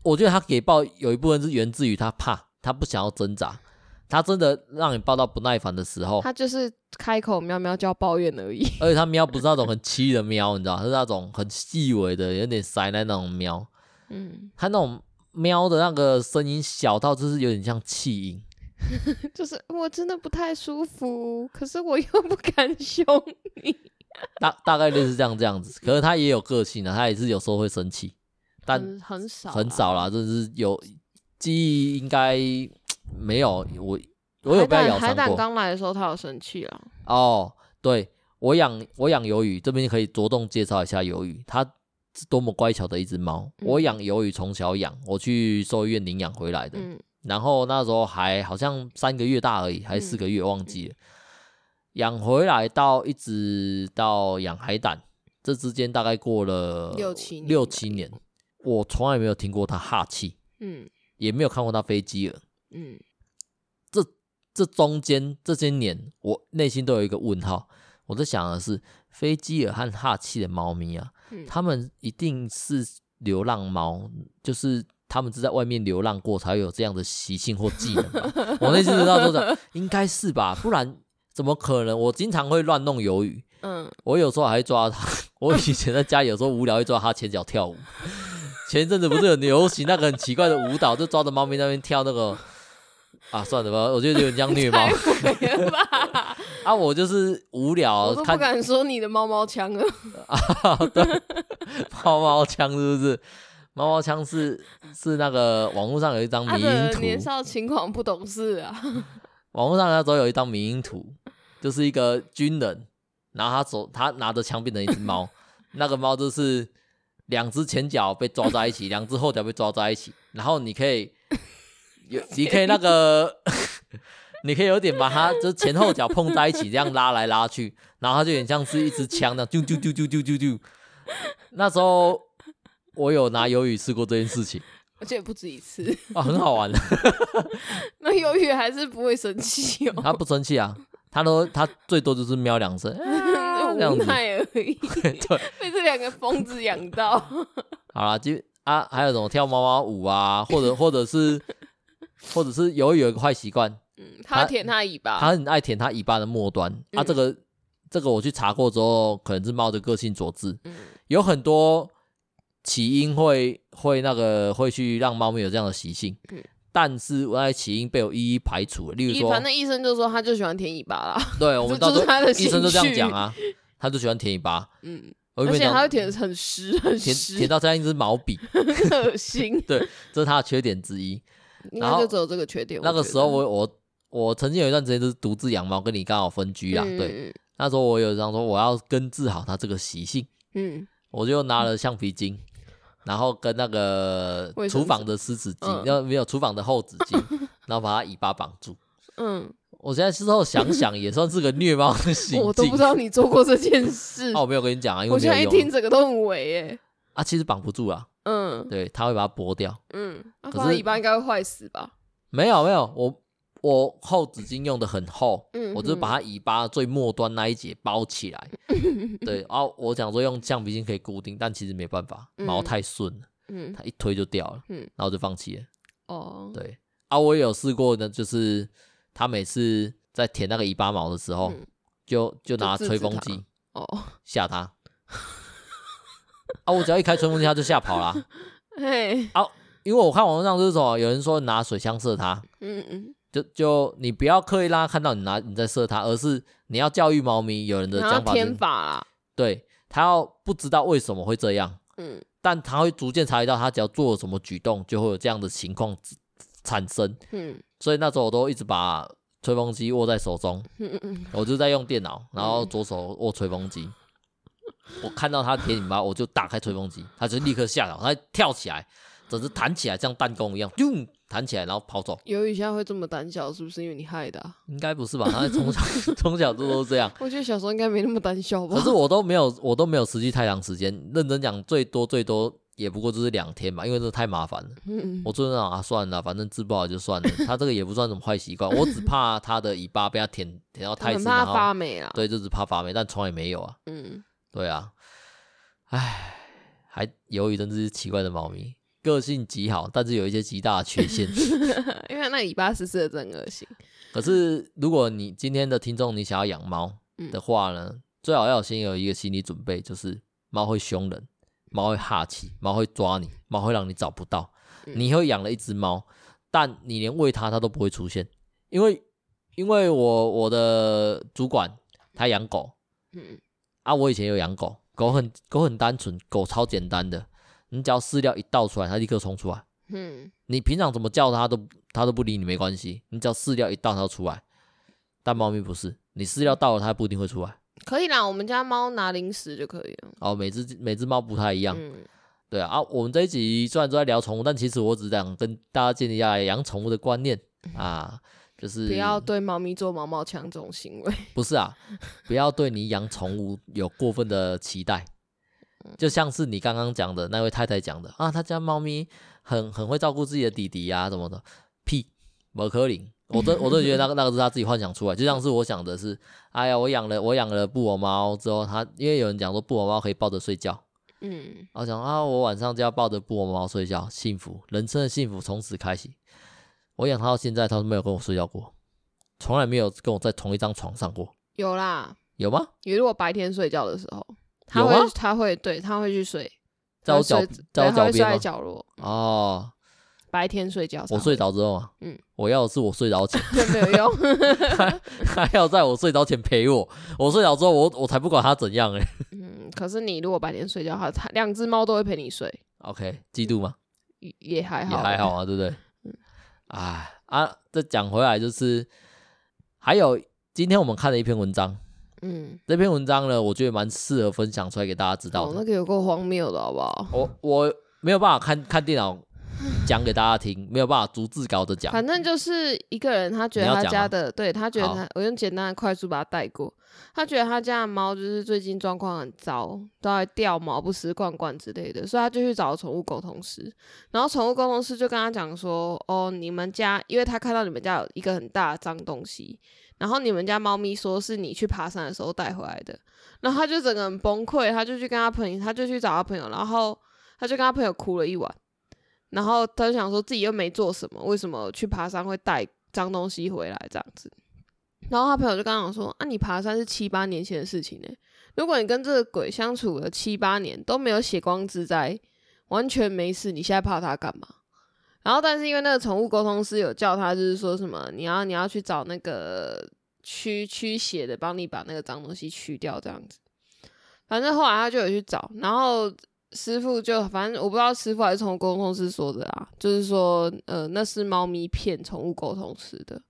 我觉得它给爆有一部分是源自于它怕，它不想要挣扎。它真的让你抱到不耐烦的时候，它就是开口喵喵叫抱怨而已。而且它喵不是那种很凄的喵，你知道，是那种很细微的，有点塞奶那种喵。嗯，它那种喵的那个声音小到就是有点像气音。<laughs> 就是我真的不太舒服，可是我又不敢凶你。<laughs> 大大概率是这样这样子，可是他也有个性啊，他也是有时候会生气，但很，很少很少啦，就是有记忆应该 <tsk> 没有我我有被咬伤过。海胆刚来的时候他有生气了。哦，对，我养我养鱿鱼，这边可以着重介绍一下鱿鱼，它是多么乖巧的一只猫。嗯、我养鱿鱼从小养，我去兽医院领养回来的。嗯然后那时候还好像三个月大而已，还是四个月，忘记了。养、嗯、回来到一直到养海胆，这之间大概过了六七年，六七年，我从来没有听过它哈气，嗯，也没有看过它飞机了，嗯。这这中间这些年，我内心都有一个问号。我在想的是，飞机耳和哈气的猫咪啊，嗯、它们一定是流浪猫，就是。他们是在外面流浪过，才会有这样的习性或技能吧。<laughs> 我那次知道说的，应该是吧，不然怎么可能？我经常会乱弄鱿鱼，嗯，我有时候还会抓它。<laughs> 我以前在家里有时候无聊会抓它前脚跳舞。前一阵子不是很流行那个很奇怪的舞蹈，就抓着猫咪那边跳那个啊，算了吧，我觉得有点像虐猫。<laughs> 啊，我就是无聊，我都不敢说你的猫猫枪了。啊，对，猫猫枪是不是？猫猫枪是 <laughs> 是那个网络上有一张迷因图，年少轻狂不懂事啊。<laughs> 网络上那时候有一张迷因图，就是一个军人，然后他手他拿着枪变成一只猫，<laughs> 那个猫就是两只前脚被抓在一起，两只后脚被抓在一起，然后你可以有你可以那个你可以有点把它就前后脚碰在一起，这样拉来拉去，然后它就有点像是一支枪那样，啾啾啾啾啾啾啾。那时候。我有拿鱿鱼试过这件事情，<laughs> 而且不止一次啊，很好玩的。<laughs> 那鱿鱼还是不会生气哦？<laughs> 它不生气啊，它都它最多就是喵两声，无奈而已。对，被这两个疯子养到。好了，就啊，还有什么跳猫猫舞啊，或者或者是或者是鱿鱼有一个坏习惯，嗯，它舔它尾巴，它很爱舔它尾巴的末端。啊，这个这个我去查过之后，可能是猫的个性所致。嗯，有很多。起因会会那个会去让猫咪有这样的习性，嗯，但是我在起因被我一一排除了。例如说，反正医生就说他就喜欢舔尾巴啦。<laughs> 对，我们到时候医生就这样讲啊。他就喜欢舔尾巴。嗯，而且它会舔得很湿，很湿，舔到像一支毛笔，很恶心。对，这是它的缺点之一。然后就只有这个缺点。那个时候我我我曾经有一段时间就是独自养猫，跟你刚好分居啊。嗯、对，那时候我有这样说，我要根治好它这个习性。嗯，我就拿了橡皮筋。然后跟那个厨房的湿纸巾，要没有厨房的厚纸巾，<laughs> 然后把它尾巴绑住。嗯，我现在事后想想，也算是个虐猫的行径。我都不知道你做过这件事。哦，我没有跟你讲啊，因为我现在一听整个都很伪耶。啊，其实绑不住啊。嗯，对，他会把它剥掉。嗯，可是尾巴应该会坏死吧？没有没有，我。我厚纸巾用的很厚，嗯、我就把它尾巴最末端那一节包起来。<laughs> 对，然后我想说用橡皮筋可以固定，但其实没办法，毛太顺了，嗯、它一推就掉了，嗯、然后就放弃了。哦，对，啊，我也有试过呢，就是他每次在舔那个尾巴毛的时候，嗯、就就拿吹风机哦吓他。啊，我只要一开吹风机，它就吓跑了。<laughs> 嘿，啊，因为我看网络上就是说，有人说拿水枪射它。嗯嗯。就就你不要刻意让他看到你拿你在射他，而是你要教育猫咪。有人的讲法是天法啦，对，他要不知道为什么会这样，嗯，但他会逐渐察觉到，他只要做了什么举动，就会有这样的情况产生，嗯，所以那时候我都一直把吹风机握在手中，嗯。嗯，我就在用电脑，然后左手握吹风机，嗯、我看到他舔尾巴，我就打开吹风机，他就立刻吓到，他跳起来，整只弹起来，像弹弓一样，啾。弹起来，然后跑走。鱿鱼现在会这么胆小，是不是因为你害的、啊？应该不是吧？他从小 <laughs> 从小都都这样。我觉得小时候应该没那么胆小吧。可是我都没有，我都没有持续太长时间。认真讲，最多最多也不过就是两天吧，因为这太麻烦了。嗯嗯。我最近想啊，算了，反正治不好就算了。<laughs> 他这个也不算什么坏习惯，我只怕 <laughs> 他的尾巴被他舔舔到太深，怕发霉啊。对，就只怕发霉，但从来没有啊。嗯。对啊。唉，还鱿鱼真的是奇怪的猫咪。个性极好，但是有一些极大的缺陷。<laughs> 因为那尾巴湿湿的真恶心。可是，如果你今天的听众你想要养猫的话呢，嗯、最好要先有一个心理准备，就是猫会凶人，猫会哈气，猫会抓你，猫会让你找不到。嗯、你会养了一只猫，但你连喂它它都不会出现，因为因为我我的主管他养狗，嗯啊，我以前有养狗，狗很狗很单纯，狗超简单的。你只要饲料一倒出来，它立刻冲出来。嗯，你平常怎么叫它都它都不理你，没关系。你只要饲料一倒，它就出来。但猫咪不是，你饲料倒了，它不一定会出来。可以啦，我们家猫拿零食就可以了。哦，每只每只猫不太一样。嗯，对啊。啊，我们这一集虽然都在聊宠物，但其实我只想跟大家建立一下养宠物的观念啊，就是不要对猫咪做毛毛枪这种行为。不是啊，不要对你养宠物有过分的期待。就像是你刚刚讲的那位太太讲的啊，他家猫咪很很会照顾自己的弟弟呀、啊，什么的，屁，不可能，我都我都觉得那个 <laughs> 那个是他自己幻想出来，就像是我想的是，哎呀，我养了我养了布偶猫之后，他因为有人讲说布偶猫可以抱着睡觉，嗯，我想啊，我晚上就要抱着布偶猫睡觉，幸福，人生的幸福从此开启。我养它到现在，它都没有跟我睡觉过，从来没有跟我在同一张床上过。有啦，有吗？你如果白天睡觉的时候。他会，吗他会，对，他会去睡，在我脚，在我脚边睡在角落。哦，白天睡觉，我睡着之后，嗯，我要的是我睡着前，没有用，<laughs> 还还要在我睡着前陪我。我睡着之后，我我才不管他怎样哎。嗯，可是你如果白天睡觉，他两只猫都会陪你睡。OK，嫉妒吗？也还好，也还好啊，对不对？嗯，哎啊，这讲回来就是，还有今天我们看了一篇文章。嗯，这篇文章呢，我觉得蛮适合分享出来给大家知道的。哦，那个有够荒谬的，好不好？我我没有办法看看电脑 <laughs> 讲给大家听，没有办法逐字稿的讲。反正就是一个人，他觉得他家的，对他觉得他，我用简单的、快速把它带过。他觉得他家的猫就是最近状况很糟，都在掉毛、不吃罐罐之类的，所以他就去找宠物沟通师。然后宠物沟通师就跟他讲说：“哦，你们家，因为他看到你们家有一个很大的脏东西。”然后你们家猫咪说是你去爬山的时候带回来的，然后他就整个人崩溃，他就去跟他朋友，他就去找他朋友，然后他就跟他朋友哭了一晚，然后他就想说自己又没做什么，为什么去爬山会带脏东西回来这样子？然后他朋友就跟他讲说：啊，你爬山是七八年前的事情呢，如果你跟这个鬼相处了七八年都没有血光之灾，完全没事，你现在怕他干嘛？然后，但是因为那个宠物沟通师有叫他，就是说什么你要你要去找那个驱驱血的，帮你把那个脏东西驱掉这样子。反正后来他就有去找，然后师傅就反正我不知道师傅还是宠物沟通师说的啊，就是说呃那是猫咪骗宠物沟通师的。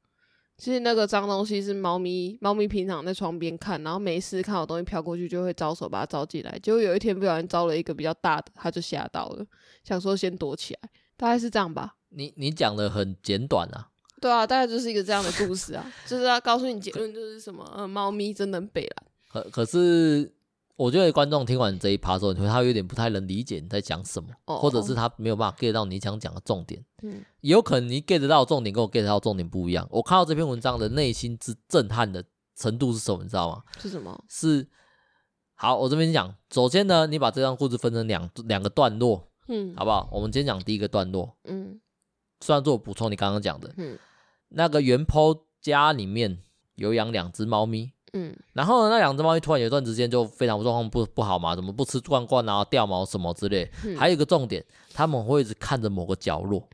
其实那个脏东西是猫咪，猫咪平常在窗边看，然后没事看到东西飘过去就会招手把它招进来。结果有一天不小心招了一个比较大的，它就吓到了，想说先躲起来，大概是这样吧。你你讲的很简短啊。对啊，大概就是一个这样的故事啊，<laughs> 就是要告诉你结论就是什么，呃，猫咪真的很北烂。可可是。我觉得观众听完这一趴之后，你会他有点不太能理解你在讲什么，oh, 或者是他没有办法 get 到你想讲的重点。嗯，也有可能你 get 到重点跟我 get 到重点不一样。我看到这篇文章的内心之震撼的程度是什么，你知道吗？是什么？是好，我这边讲。首先呢，你把这段故事分成两两个段落，嗯，好不好？我们今天讲第一个段落，嗯，算做补充你刚刚讲的，嗯，那个原 po 家里面有养两只猫咪。嗯，然后呢，那两只猫咪突然有一段时间就非常状况不不好嘛，怎么不吃罐罐啊，掉毛什么之类。嗯、还有一个重点，他们会一直看着某个角落。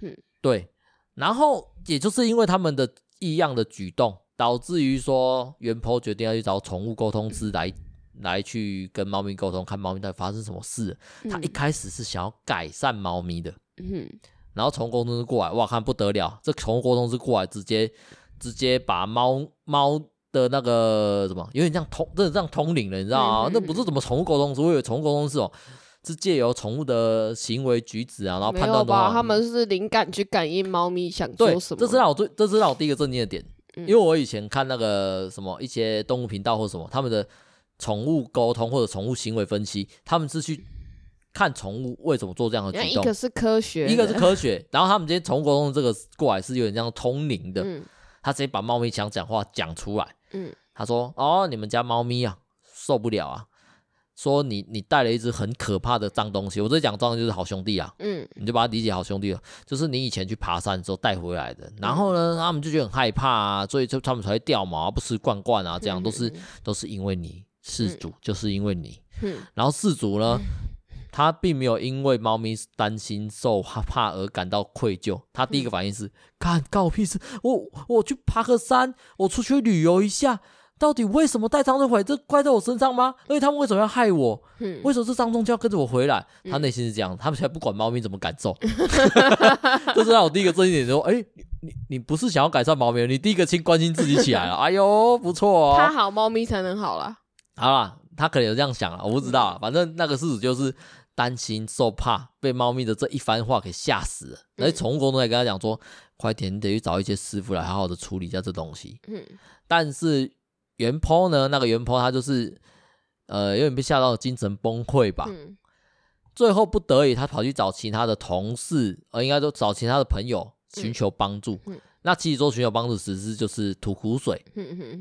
嗯，对。然后也就是因为他们的异样的举动，导致于说，原 po 决定要去找宠物沟通师来来去跟猫咪沟通，看猫咪到底发生什么事。嗯、他一开始是想要改善猫咪的。嗯，然后宠物沟通师过来，哇，看不得了，这宠物沟通师过来直接直接把猫猫。的那个什么，有点像通，真的像通灵了，你知道吗？嗯嗯嗯，那不是怎么宠物沟通师，我以为宠物沟通师哦，是借由宠物的行为举止啊，然后判断的话，他们是灵感去感应猫咪想做什么。这是让我最，这是让我第一个震惊的点，因为我以前看那个什么一些动物频道或什么，他们的宠物沟通或者宠物行为分析，他们是去看宠物为什么做这样的举动。一个是科学，一个是科学，然后他们今天宠物沟通这个过来是有点像通灵的，嗯、他直接把猫咪想讲话讲出来。嗯，他说：“哦，你们家猫咪啊，受不了啊！说你你带了一只很可怕的脏东西。我这讲脏就是好兄弟啊，嗯，你就把它理解好兄弟了，就是你以前去爬山的时候带回来的。然后呢，他们就觉得很害怕啊，所以就他们才会掉毛啊，不吃罐罐啊，这样都是都是因为你事主，就是因为你。嗯，然后事主呢？”他并没有因为猫咪担心受害怕而感到愧疚，他第一个反应是：看，关我屁事！我我去爬个山，我出去旅游一下，到底为什么带张东西回来？这怪在我身上吗？而且他们为什么要害我？嗯、为什么这张东就要跟着我回来？他内心是这样，他们才不管猫咪怎么感受。<laughs> 这是让我第一个正一点说：哎、欸，你你不是想要改善猫咪，你第一个先关心自己起来了。哎呦，不错哦，他好，猫咪才能好啦。好啦，他可能有这样想啊，我不知道，反正那个事主就是。担心受怕被猫咪的这一番话给吓死了，而且宠物沟通也跟他讲说：“嗯、快点，你得去找一些师傅来好好的处理一下这东西。”嗯，但是原 po 呢，那个原 po 他就是呃有点被吓到精神崩溃吧。嗯、最后不得已，他跑去找其他的同事，呃，应该说找其他的朋友寻求帮助。嗯嗯那其实说寻求帮助实施就是吐苦水，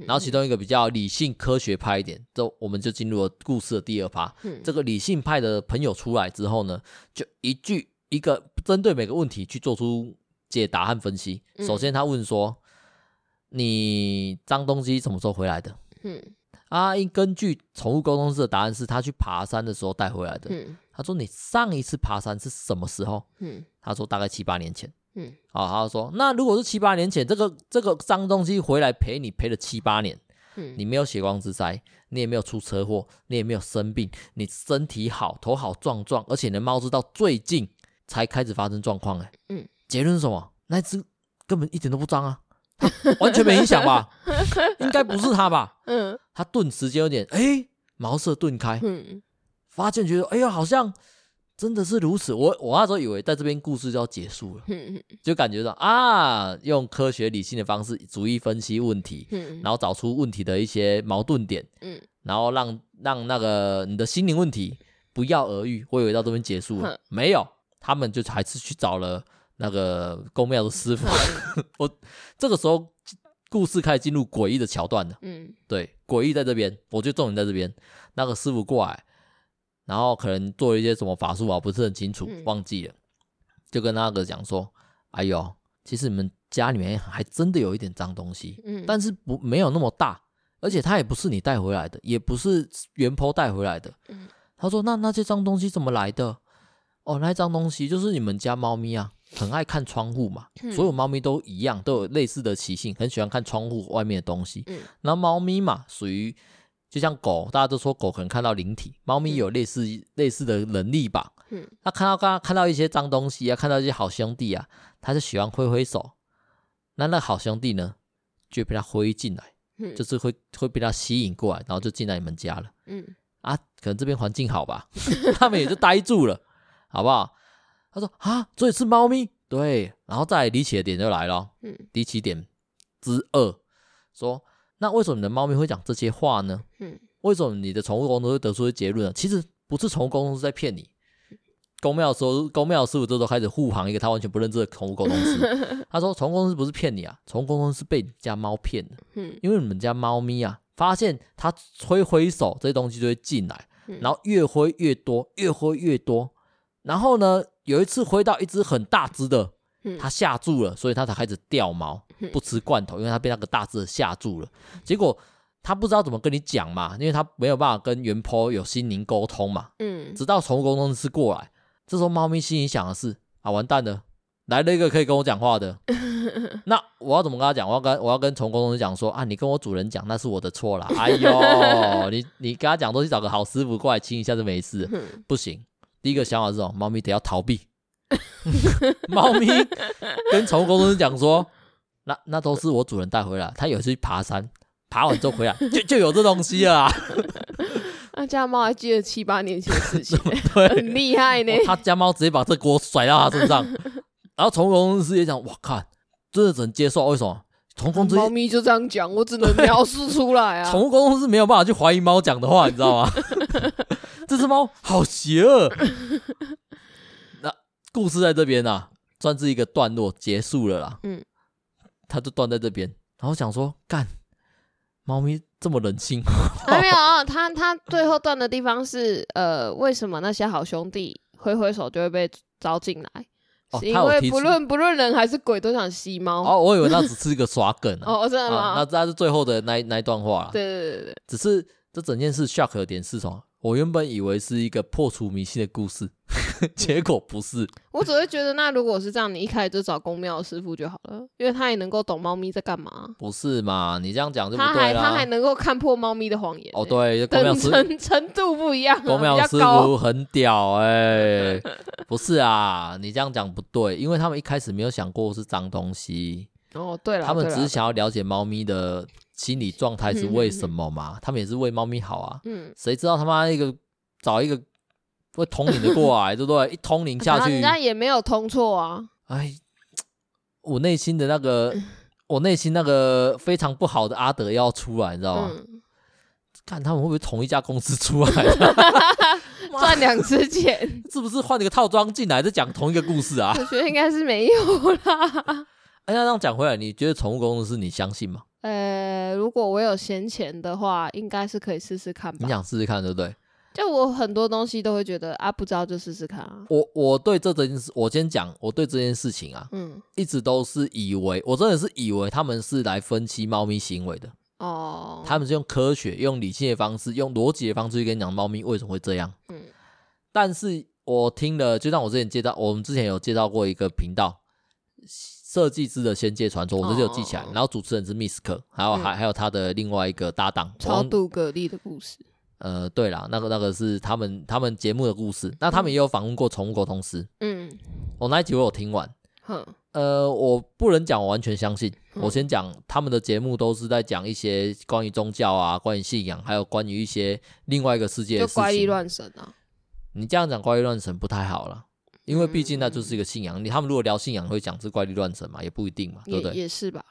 然后其中一个比较理性科学派一点，就我们就进入了故事的第二趴。这个理性派的朋友出来之后呢，就一句一个针对每个问题去做出解答和分析。首先他问说：“你脏东西什么时候回来的？”阿英根据宠物沟通师的答案是他去爬山的时候带回来的。他说：“你上一次爬山是什么时候？”他说：“大概七八年前。”嗯，好，他就说，那如果是七八年前，这个这个脏东西回来陪你陪了七八年，嗯，你没有血光之灾，你也没有出车祸，你也没有生病，你身体好，头好壮壮，而且你的猫是到最近才开始发生状况，哎，嗯，结论是什么？那只根本一点都不脏啊，完全没影响吧？应该不是他吧？<laughs> 嗯，他顿时间有点，哎、欸，茅塞顿开，嗯，发现觉得，哎呀，好像。真的是如此，我我那时候以为在这边故事就要结束了，就感觉到啊，用科学理性的方式逐一分析问题，然后找出问题的一些矛盾点，然后让让那个你的心灵问题不药而愈。我以为到这边结束了，没有，他们就还是去找了那个宫庙的师傅。<laughs> 我这个时候故事开始进入诡异的桥段了，嗯，对，诡异在这边，我觉得重点在这边，那个师傅过来。然后可能做了一些什么法术啊，不是很清楚，忘记了，就跟那个讲说：“哎呦，其实你们家里面还真的有一点脏东西，嗯，但是不没有那么大，而且它也不是你带回来的，也不是原 po 带回来的。”嗯，他说：“那那些脏东西怎么来的？哦，那些脏东西就是你们家猫咪啊，很爱看窗户嘛，所有猫咪都一样，都有类似的习性，很喜欢看窗户外面的东西。嗯，那猫咪嘛，属于。”就像狗，大家都说狗可能看到灵体，猫咪有类似、嗯、类似的能力吧。嗯，它看到刚刚看到一些脏东西啊，看到一些好兄弟啊，它就喜欢挥挥手。那那好兄弟呢，就被它挥进来，嗯、就是会会被它吸引过来，然后就进来你们家了。嗯，啊，可能这边环境好吧，<laughs> 他们也就呆住了，好不好？他说啊，这里是猫咪，对，然后再离奇的点就来了。嗯，离奇点之二，说那为什么你的猫咪会讲这些话呢？嗯，为什么你的宠物公司会得出的结论呢？其实不是宠物沟通师在骗你。公庙说，公庙师傅这时候开始护航一个他完全不认识的宠物沟通师。<laughs> 他说，宠物沟通师不是骗你啊，宠物沟通师是被你家猫骗的。嗯，因为你们家猫咪啊，发现它挥挥手这些东西就会进来，然后越挥越多，越挥越多。然后呢，有一次挥到一只很大只的，它吓住了，所以它才开始掉毛，不吃罐头，因为他被那个大字吓住了。结果他不知道怎么跟你讲嘛，因为他没有办法跟原 po 有心灵沟通嘛。嗯，直到宠物沟通师过来。这时候，猫咪心里想的是：啊，完蛋了，来了一个可以跟我讲话的。<laughs> 那我要怎么跟他讲？我要跟我要跟宠物沟通师讲说：啊，你跟我主人讲，那是我的错啦。哎呦，<laughs> 你你跟他讲，都去找个好师傅过来亲一下就没事。不行，第一个想法是哦：猫咪得要逃避。<laughs> 猫咪跟宠物沟通师讲说：那那都是我主人带回来，他有一次去爬山，爬完之后回来就就有这东西了。<laughs> 那家猫还记得七八年前的事情，对，很厉害呢。他家猫直接把这锅甩到他身上，<laughs> 然后宠物公司也讲：“我靠，真的只能接受。为什么？宠物公司猫咪就这样讲，我只能描述出来啊。宠物公司没有办法去怀疑猫讲的话，你知道吗？<laughs> 这只猫好邪恶。那故事在这边啊，算是一个段落结束了啦。嗯，他就断在这边，然后想说干。”猫咪这么冷清，还没有啊？<laughs> 他他最后断的地方是，呃，为什么那些好兄弟挥挥手就会被招进来？哦、是因为不论不论人还是鬼都想吸猫。哦，我以为那只是一个耍梗啊。<laughs> 哦，真的吗？啊、那这是最后的那那一段话。对对对对，只是这整件事 shock 的点是什么？我原本以为是一个破除迷信的故事，<laughs> 结果不是。我只会觉得，那如果是这样，你一开始就找公庙师傅就好了，因为他也能够懂猫咪在干嘛。不是嘛？你这样讲就不对了。他还他还能够看破猫咪的谎言。哦，对，公庙程程度不一样。公庙师傅很屌哎、<laughs> 欸，不是啊？你这样讲不对，因为他们一开始没有想过是脏东西。哦，对了，他们只是想要了解猫咪的。心理状态是为什么嘛？嗯、他们也是为猫咪好啊。嗯，谁知道他妈一个找一个会通灵的过来，<laughs> 对不对？一通灵下去，人家也没有通错啊。哎，我内心的那个，嗯、<clears throat> 我内心那个非常不好的阿德要出来，你知道吗？嗯、看他们会不会同一家公司出来，<laughs> 赚两次钱？<laughs> 是不是换一个套装进来，再讲同一个故事啊？我觉得应该是没有啦。哎，那这样讲回来，你觉得宠物公司你相信吗？呃，如果我有闲钱的话，应该是可以试试看吧。你想试试看，对不对？就我很多东西都会觉得啊，不知道就试试看啊。我我对这件事，我先讲，我对这件事情啊，嗯，一直都是以为，我真的是以为他们是来分析猫咪行为的哦。他们是用科学、用理性的方式、用逻辑的方式去跟你讲猫咪为什么会这样。嗯，但是我听了，就像我之前介绍，我们之前有介绍过一个频道。设计师的仙界传说，我这就有记起来。哦、然后主持人是 Miss 克，还有还、嗯、还有他的另外一个搭档超度蛤蜊的故事。呃，对啦，那个那个是他们他们节目的故事。那他们也有访问过宠物沟通师。嗯，我那一集我有听完。哼，呃，我不能讲我完全相信。嗯、我先讲他们的节目都是在讲一些关于宗教啊、关于信仰，还有关于一些另外一个世界的事情。就怪力乱神啊！你这样讲怪力乱神不太好了。因为毕竟那就是一个信仰，你他们如果聊信仰会讲是怪力乱神嘛，也不一定嘛，对不对？也是吧，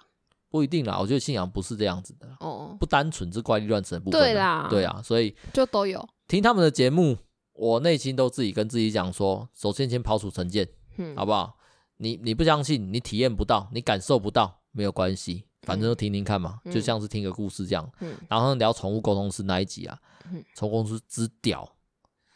不一定啦。我觉得信仰不是这样子的，哦，不单纯是怪力乱神的部分。对啦，对啊，所以就都有听他们的节目，我内心都自己跟自己讲说，首先先抛除成见，嗯，好不好？你你不相信，你体验不到，你感受不到，没有关系，反正就听听看嘛，就像是听个故事这样。嗯，然后聊宠物沟通师那一集啊，宠物沟通师之屌，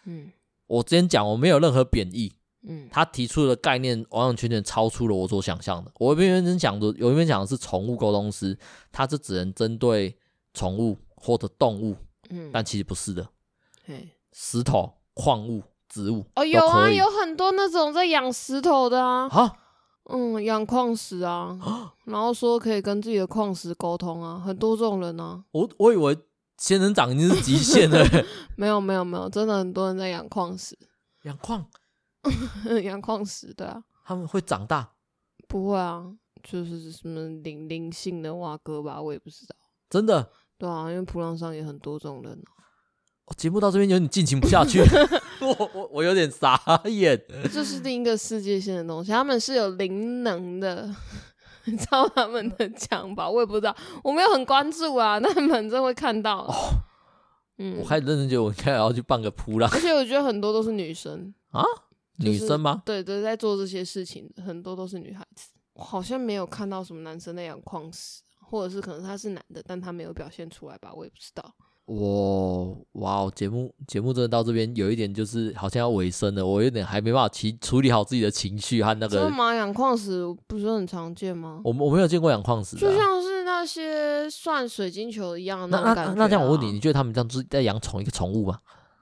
嗯，我之前讲我没有任何贬义。嗯，他提出的概念完完全全超出了我所想象的。我一边真讲的，有一边讲的是宠物沟通师，他是只能针对宠物或者动物，嗯，但其实不是的。嘿，石头、矿物、植物哦，有啊，有很多那种在养石头的啊，啊，嗯，养矿石啊，然后说可以跟自己的矿石沟通啊，很多这种人啊。我我以为仙人掌已经是极限了。<laughs> 没有没有没有，真的很多人在养矿石。养矿？<laughs> 养矿石？对啊。他们会长大？不会啊，就是什么灵灵性的蛙哥吧，我也不知道。真的？对啊，因为普浪上也很多种人啊。节目到这边有点进行不下去，<laughs> 我我我有点傻眼。<laughs> 这是另一个世界线的东西，他们是有灵能的，你知道他们的讲吧，我也不知道，我没有很关注啊，但反正会看到。哦，嗯，我开始认真觉得我应该要去办个扑浪，而且我觉得很多都是女生啊，就是，女生吗？对对，在做这些事情很多都是女孩子，我好像没有看到什么男生在养矿石，或者是可能他是男的，但他没有表现出来吧，我也不知道。我哇哦，节目节目真的到这边有一点就是好像要尾声了，我有点还没办法处处理好自己的情绪和那个。真的吗？养矿石不是很常见吗？我我没有见过养矿石，就像是那些算水晶球一样的那种感觉、啊、那那那这样我问你，你觉得他们这样是在养宠一个宠物吗？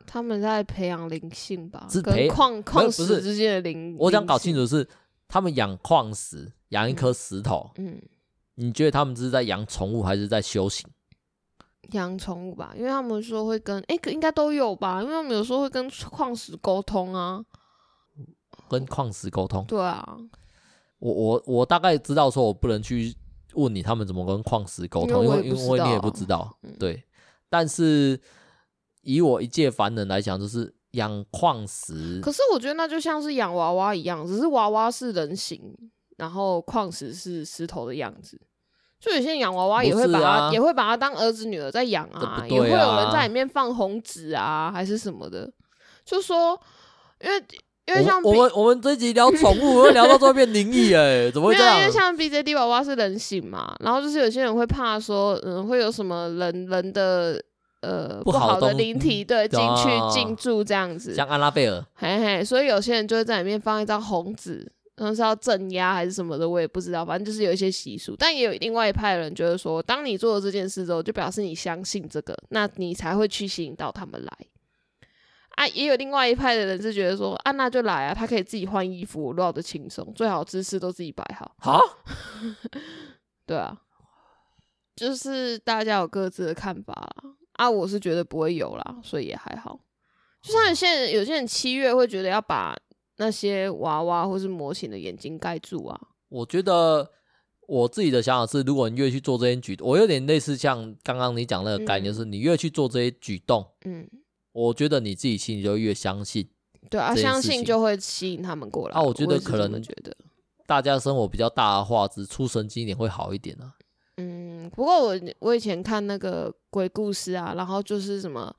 他们在培养灵性吧？是培矿矿石之间的灵。我想搞清楚是，他们养矿石，养一颗石头。嗯，你觉得他们是在养宠物还是在修行？养宠物吧，因为他们说会跟哎、欸，应该都有吧，因为他们有时候会跟矿石沟通啊，跟矿石沟通。对啊，我我我大概知道，说我不能去问你他们怎么跟矿石沟通，因为因为你也不知道，嗯、对。但是以我一介凡人来讲，就是养矿石。可是我觉得那就像是养娃娃一样，只是娃娃是人形，然后矿石是石头的样子。就有些人养娃娃也会把它，啊、也会把它当儿子女儿在养啊，啊，也会有人在里面放红纸啊，还是什么的。就说，因为因为像我，我们我们这一集聊宠物，会聊到最后变灵异哎，怎么会这样？因为像 BJD 娃娃是人形嘛，然后就是有些人会怕说，嗯，会有什么人人的呃不好的灵体对进去进驻这样子，像安拉贝尔，嘿嘿，所以有些人就会在里面放一张红纸。然后是要镇压还是什么的，我也不知道。反正就是有一些习俗，但也有另外一派的人觉得说，当你做了这件事之后，就表示你相信这个，那你才会去吸引到他们来。啊，也有另外一派的人是觉得说，啊，那就来啊，他可以自己换衣服，我绕得轻松，最好姿势都自己摆好。好，<laughs> 对啊，就是大家有各自的看法啦。啊，我是觉得不会有啦，所以也还好。就像有些人，有些人七月会觉得要把。那些娃娃或是模型的眼睛盖住啊！我觉得我自己的想法是，如果你越去做这些举动，我有点类似像刚刚你讲那个概念，是你越去做这些举动，嗯，我觉得你自己心里就越相信。对啊，相信就会吸引他们过来。啊，我觉得可能觉得大家生活比较大的话，只出神经一点会好一点啊。嗯，不过我我以前看那个鬼故事啊，然后就是什么。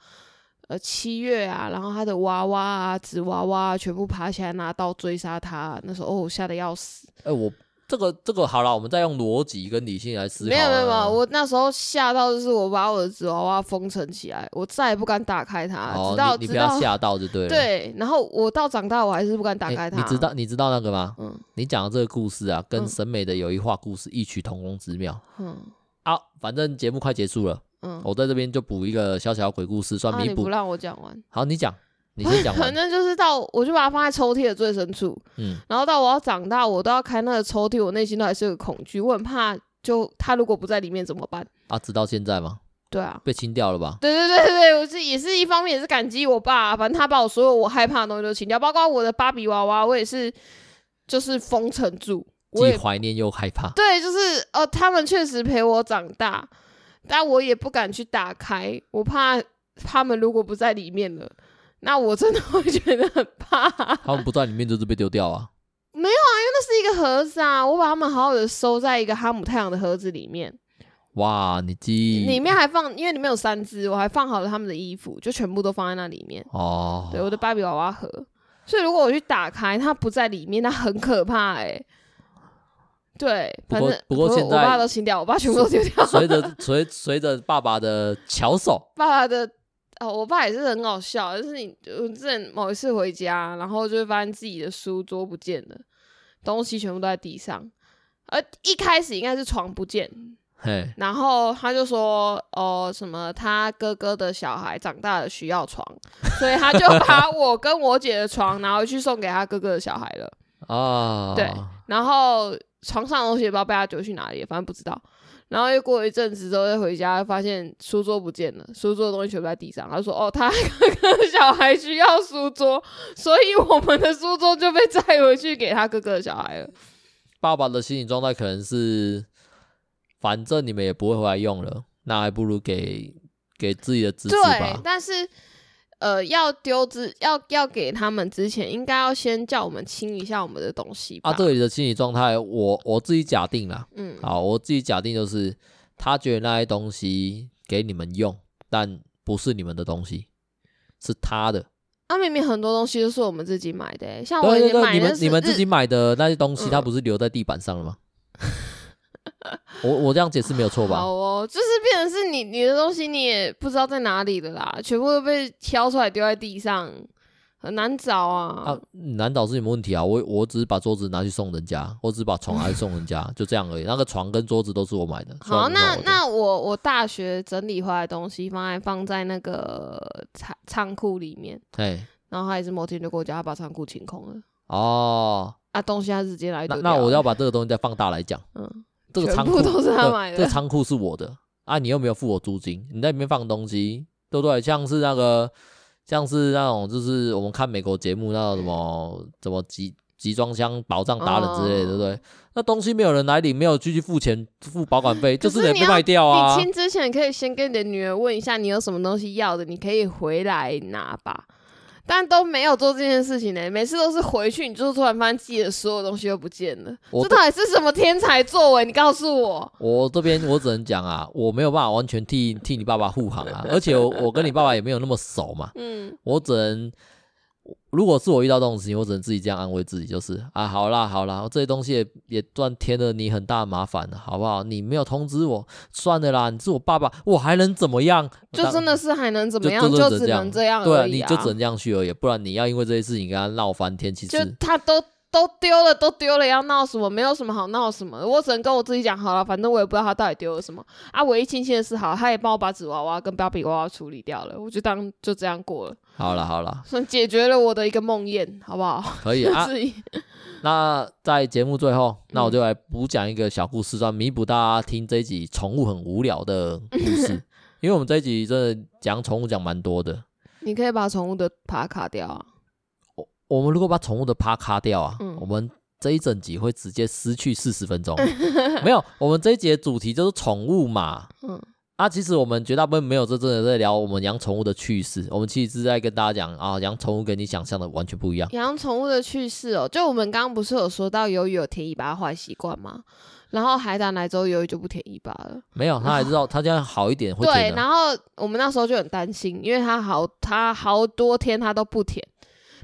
呃，七月啊，然后他的娃娃啊，纸娃娃啊，全部爬起来拿刀追杀他。那时候哦，吓得要死。哎、我这个这个好了，我们再用逻辑跟理性来思考。没有没有没有，我那时候吓到就是我把我的纸娃娃封存起来，我再也不敢打开它。哦，直到你，你不要吓到就对了。对，然后我到长大我还是不敢打开它。欸、你知道你知道那个吗？嗯，你讲的这个故事啊，跟审美的有一话故事异曲同工之妙。嗯，好，反正节目快结束了。嗯，我在这边就补一个小小鬼故事，算弥补。啊、你不让我讲完？好，你讲，你先讲。<laughs> 反正就是到，我就把它放在抽屉的最深处。嗯，然后到我要长大，我都要开那个抽屉，我内心都还是有个恐惧，我很怕，就他如果不在里面怎么办？啊，直到现在吗？对啊，被清掉了吧？对对对对，我是也是一方面也是感激我爸、啊，反正他把我所有我害怕的东西都清掉，包括我的芭比娃娃，我也是就是封存住，既怀念又害怕。对，就是呃，他们确实陪我长大。但我也不敢去打开，我怕他们如果不在里面了，那我真的会觉得很怕。他们不在里面就是被丢掉啊？没有啊，因为那是一个盒子啊，我把他们好好的收在一个哈姆太阳的盒子里面。哇，你记里面还放，因为里面有三只，我还放好了他们的衣服，就全部都放在那里面。哦，对，我的芭比娃娃盒。所以如果我去打开，它不在里面，那很可怕哎、欸。对，反正不过，不过现在我爸都清掉，我爸全部都丢掉。随着随随着爸爸的巧手，<laughs> 爸爸的哦，我爸也是很好笑，就是你我之前某一次回家，然后就会发现自己的书桌不见了，东西全部都在地上。而一开始应该是床不见，<laughs> 嘿，然后他就说哦什么他哥哥的小孩长大了需要床，所以他就 <laughs> 把我跟我姐的床拿回去送给他哥哥的小孩了。哦，对，然后。床上的东西也不知道被他丢去哪里，反正不知道。然后又过一阵子之后，再回家发现书桌不见了，书桌的东西全部在地上。他说：“哦，他 <laughs> 哥哥小孩需要书桌，所以我们的书桌就被载回去给他哥哥的小孩了。”爸爸的心理状态可能是，反正你们也不会回来用了，那还不如给给自己的侄子吧。对，但是。呃，要丢之要要给他们之前，应该要先叫我们清一下我们的东西吧。啊，这里的心理状态，我我自己假定啦。嗯，好，我自己假定就是，他觉得那些东西给你们用，但不是你们的东西，是他的。啊，明明很多东西都是我们自己买的，像我买的，你们你们自己买的那些东西，它不是留在地板上了吗？嗯我我这样解释没有错吧？好哦，就是变成是你你的东西，你也不知道在哪里的啦，全部都被挑出来丢在地上，很难找啊。啊，难找是你们问题啊。我我只是把桌子拿去送人家，我只是把床拿去送人家，就这样而已。那个床跟桌子都是我买的。好，那那我我大学整理回来的东西，放在放在那个仓仓库里面。对。然后他也是某天就过家，他把仓库清空了。哦。啊，东西他直接来。那那我要把这个东西再放大来讲。嗯。这个仓库都是他买的。这个仓库是我的啊，你又没有付我租金，你在里面放东西，对不对？像是那个，像是那种，就是我们看美国节目那种什么，什么集集装箱保障达人之类的，对不对？那东西没有人来领，没有继续付钱付保管费，就是得被卖掉啊。你亲之前可以先跟你的女儿问一下，你有什么东西要的，你可以回来拿吧。但都没有做这件事情呢，每次都是回去，你就突然发现自己的所有东西都不见了。这到底是什么天才作为？你告诉我。我这边我只能讲啊，我没有办法完全替替你爸爸护航啊，而且我我跟你爸爸也没有那么熟嘛。<laughs> 嗯，我只能。如果是我遇到这种事情，我只能自己这样安慰自己，就是啊，好啦好啦，这些东西也也算添了你很大的麻烦了，好不好？你没有通知我，算了啦，你是我爸爸，我还能怎么样？就真的是还能怎么样？就，只能这样。对啊，你就只能这样去而已，不然你要因为这些事情跟他闹翻天，其实就他都。都丢了，都丢了，要闹什么？没有什么好闹什么的。我只能跟我自己讲好了，反正我也不知道他到底丢了什么啊。唯一庆幸的是，好，他也帮我把纸娃娃跟芭比娃娃处理掉了，<laughs> 我就当就这样过了。好了好了，算解决了我的一个梦魇，好不好？可以啊。<laughs> 那在节目最后，那我就来补讲一个小故事，算弥补大家听这一集宠物很无聊的故事。<laughs> 因为我们这一集真的讲宠物讲蛮多的，你可以把宠物的爬卡掉啊。我们如果把宠物的趴卡掉啊，嗯、我们这一整集会直接失去四十分钟。<laughs> 没有，我们这一集的主题就是宠物嘛。嗯，啊，其实我们绝大部分没有真正的在聊我们养宠物的趣事。我们其实是在跟大家讲啊，养宠物跟你想象的完全不一样。养宠物的趣事哦，就我们刚刚不是有说到鱿鱼有舔尾巴的坏习惯吗？然后海胆来之后，鱿鱼就不舔尾巴了。没有，<laughs> 他还知道他这样好一点会舔。对，然后我们那时候就很担心，因为他好，他好多天他都不舔。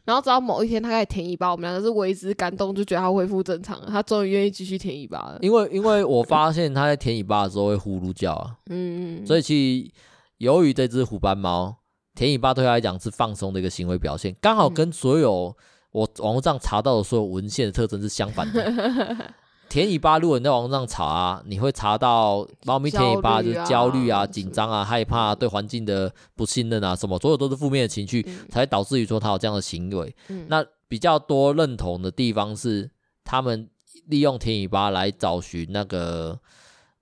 然后直到某一天，他开始舔尾巴，我们两个是为之感动，就觉得他恢复正常了，他终于愿意继续舔尾巴了。因为因为我发现他在舔尾巴的时候会呼噜叫啊，<laughs> 嗯，所以其实由于这只虎斑猫舔尾巴对他来讲是放松的一个行为表现，刚好跟所有我网络上查到的所有文献的特征是相反的。<laughs> 舔尾巴，如果你在网上查啊，你会查到猫咪田尾巴就是焦虑啊、紧张啊、啊害怕、啊、对环境的不信任啊，什么，所有都是负面的情绪，嗯、才导致于说它有这样的行为。嗯、那比较多认同的地方是，他们利用田尾巴来找寻那个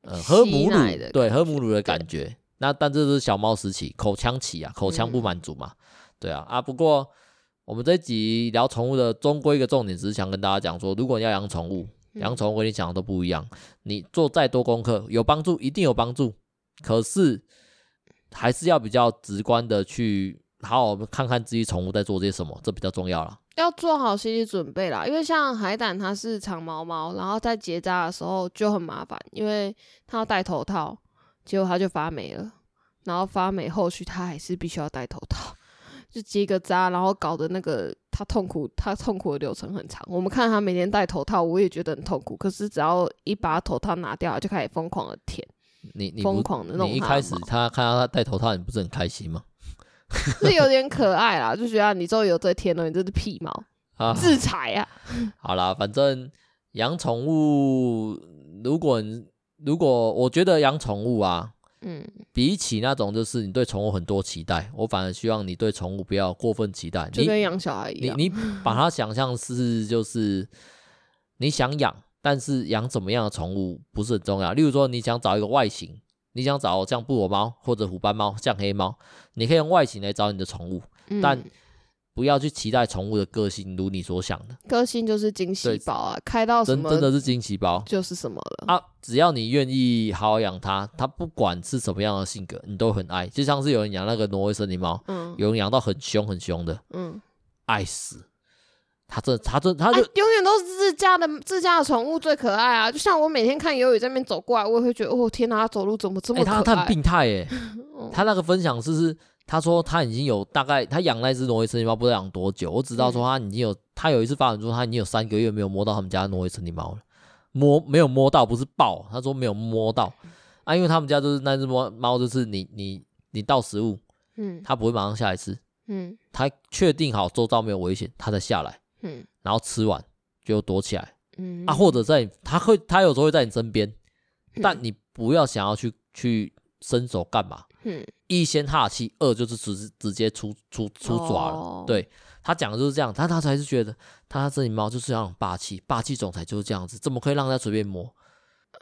呃喝母乳，对喝母乳的感觉。那但这是小猫时期口腔期啊，口腔不满足嘛，嗯、对啊啊。不过我们这一集聊宠物的终归一个重点，只是想跟大家讲说，如果你要养宠物。养宠物跟你讲的都不一样，你做再多功课有帮助，一定有帮助。可是还是要比较直观的去好好看看自己宠物在做些什么，这比较重要了。要做好心理准备啦，因为像海胆它是长毛猫，然后在结扎的时候就很麻烦，因为它要戴头套，结果它就发霉了，然后发霉后续它还是必须要戴头套。就结个扎，然后搞得那个他痛苦，他痛苦的流程很长。我们看他每天戴头套，我也觉得很痛苦。可是只要一把头套拿掉，就开始疯狂的舔。你你疯狂的那种。你一开始他看到他戴头套，你不是很开心吗？<laughs> 是有点可爱啦，就觉得你终于有这天了，你这是屁毛 <laughs> 啊！自裁啊！<laughs> 好啦，反正养宠物，如果如果我觉得养宠物啊。嗯，比起那种就是你对宠物很多期待，我反而希望你对宠物不要过分期待，就跟养小孩一样。你你把它想象是就是你想养，但是养怎么样的宠物不是很重要。例如说，你想找一个外形，你想找像布偶猫或者虎斑猫、像黑猫，你可以用外形来找你的宠物，嗯、但不要去期待宠物的个性如你所想的。个性就是惊喜包啊，开到什么真真的是惊喜包，就是什么了啊！只要你愿意好好养它，它不管是什么样的性格，你都很爱。就像是有人养那个挪威森林猫，嗯，有人养到很凶很凶的，嗯，爱死。他这，他这，他就、啊、永远都是自家的自家的宠物最可爱啊！就像我每天看尤宇在那边走过来，我也会觉得，哦天哪，他走路怎么这么他很病态耶！<laughs> 他那个分享是是，他说他已经有大概他养那只挪威森林猫不知道养多久，我只知道说他已经有、嗯、他有一次发展说他已经有三个月没有摸到他们家挪威森林猫了，摸没有摸到不是抱，他说没有摸到。啊，因为他们家就是那只猫猫就是你你你倒食物，嗯，他不会马上下来吃，嗯，他确定好周遭没有危险，它才下来。嗯，然后吃完就躲起来，嗯。啊，或者在它会，它有时候会在你身边，嗯、但你不要想要去去伸手干嘛，嗯，一先哈气，二就是直直接出出出爪了，哦、对他讲的就是这样，他他才是觉得他这里猫就是要很霸气，霸气总裁就是这样子，怎么可以让他随便摸？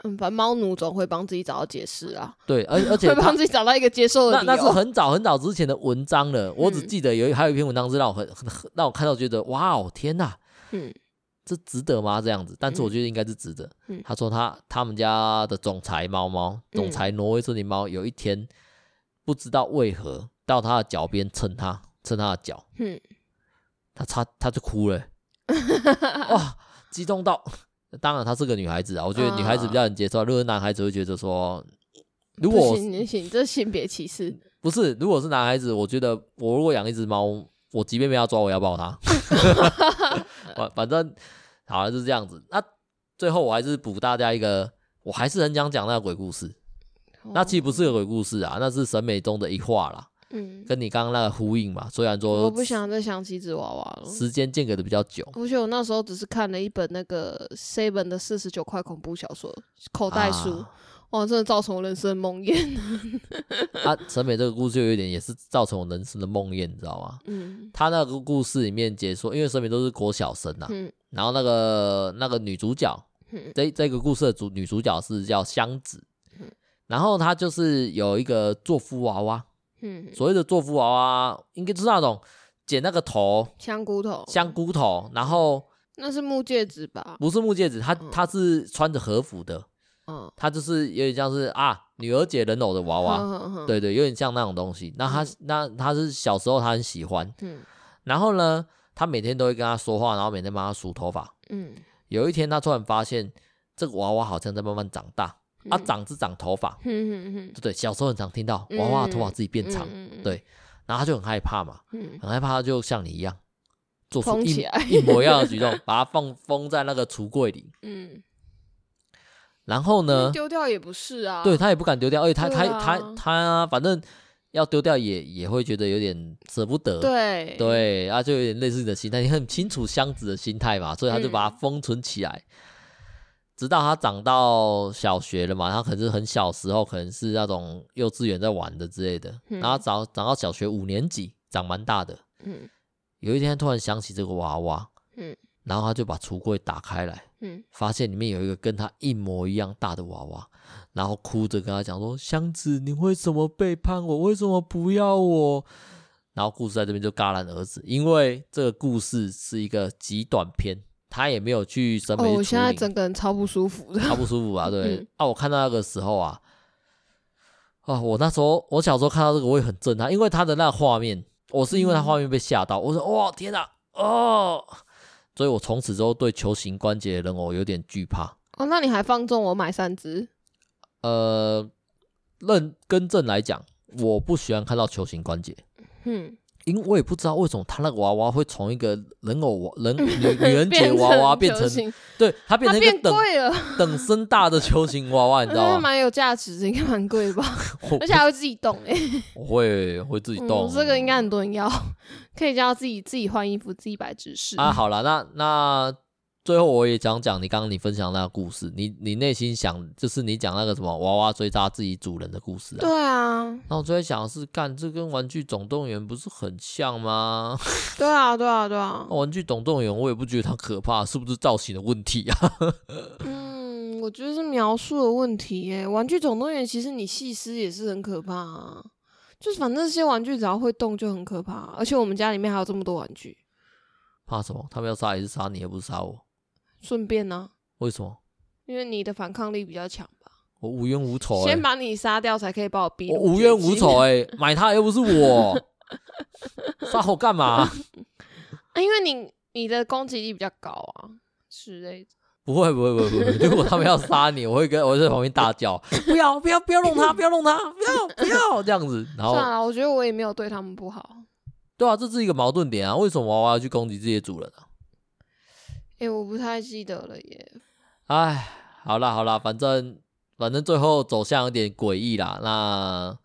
嗯，反正猫奴总会帮自己找到解释啊，对，而 <laughs> 而且会帮自己找到一个接受的理由。那那是很早很早之前的文章了，我只记得有还有一篇文章是让我很很让我看到觉得哇哦天哪，嗯，这值得吗？这样子，但是我觉得应该是值得。嗯，他说他他们家的总裁猫猫，总裁挪威森林猫，有一天不知道为何到他的脚边蹭他蹭他的脚，嗯，他擦他就哭了，<laughs> 哇，激动到。当然，她是个女孩子啊，我觉得女孩子比较能接受。如果是男孩子会觉得说，如果行行，这性别歧视不是。如果是男孩子，我觉得我如果养一只猫，我即便被他抓，我要抱它。<laughs> 反反正好像就是这样子。那最后我还是补大家一个，我还是很想讲那个鬼故事。那其实不是个鬼故事啊，那是审美中的一画啦。嗯，跟你刚刚那个呼应嘛，虽然说我不想再想起纸娃娃了，时间间隔的比较久。而且我那时候只是看了一本那个 Seven 的四十九块恐怖小说口袋书，啊、哇，真的造成我人生的梦魇。<laughs> 啊，陈美这个故事就有一点也是造成我人生的梦魇，你知道吗？嗯，他那个故事里面解说，因为陈美都是国小生呐、啊，嗯，然后那个那个女主角，嗯、这这个故事的主女主角是叫香子，嗯，然后他就是有一个做夫娃娃。嗯，所谓的做夫娃娃，应该就是那种剪那个头，香菇头，香菇头，然后那是木戒指吧？不是木戒指，他他是穿着和服的，嗯，他就是有点像是啊女儿节人偶的娃娃，对对，有点像那种东西。那他、嗯、那他是小时候他很喜欢，嗯，然后呢，他每天都会跟他说话，然后每天帮他梳头发，嗯，有一天他突然发现这个娃娃好像在慢慢长大。啊，长是长头发，对对，小时候很常听到娃娃的头发自己变长，对，然后他就很害怕嘛，很害怕，他就像你一样，做出一 <laughs> 一模一样的举动，<laughs> 把它放封在那个橱柜里，嗯，然后呢，丢掉也不是啊，对他也不敢丢掉，而且他他他他反正要丢掉也也会觉得有点舍不得，对。对，啊，就有点类似你的心态，你很清楚箱子的心态嘛，所以他就把它封存起来。直到他长到小学了嘛，他可能是很小时候，可能是那种幼稚园在玩的之类的。嗯、然后长长到小学五年级，长蛮大的。嗯，有一天突然想起这个娃娃，嗯，然后他就把橱柜打开来，嗯，发现里面有一个跟他一模一样大的娃娃，然后哭着跟他讲说：“箱子，你为什么背叛我？为什么不要我？”然后故事在这边就戛然而止，因为这个故事是一个极短篇。他也没有去审美。我现在整个人超不舒服的，超不舒服啊！<laughs> 对、嗯、啊，我看到那个时候啊，啊，我那时候我小时候看到这个我也很震撼，因为他的那个画面，我是因为他画面被吓到，嗯、我说哇天哪，哦，所以我从此之后对球形关节的人偶有点惧怕。哦，那你还放纵我买三只？呃，认更正来讲，我不喜欢看到球形关节。嗯。因为我也不知道为什么他那个娃娃会从一个人偶娃人 <laughs> 女女人节娃娃变成，对，他变成一个等等身大的球形娃娃，你知道吗？蛮有价值的，应该蛮贵吧？<laughs> 而且还会自己动诶。我会会自己动，这个应该很多人要，可以叫自己自己换衣服，自己摆姿势啊。好了，那那最后我也讲讲你刚刚你分享那个故事，你你内心想就是你讲那个什么娃娃追杀自己主人的故事啊。对啊。那我就在想的是，干这跟玩具总动员不是很像吗？<laughs> 对啊，对啊，对啊。玩具总动员我也不觉得它可怕，是不是造型的问题啊？<laughs> 嗯，我觉得是描述的问题耶。玩具总动员其实你细思也是很可怕啊，就是反正这些玩具只要会动就很可怕，而且我们家里面还有这么多玩具。怕什么？他们要杀也是杀你，也不是杀我。顺便呢？为什么？因为你的反抗力比较强吧。我无冤无仇、欸，先把你杀掉才可以把我逼。我无冤无仇哎、欸，买它又不是我，<laughs> 杀我干嘛、啊？因为你你的攻击力比较高啊之类的。不会不会不会不会，如果他们要杀你，我会跟我会在旁边大叫，不要不要不要弄他，不要弄他，不要不要这样子。然后算了，我觉得我也没有对他们不好。对啊，这是一个矛盾点啊！为什么娃娃要去攻击这些主人啊？哎、欸，我不太记得了耶。哎，好啦好啦，反正反正最后走向有点诡异啦。那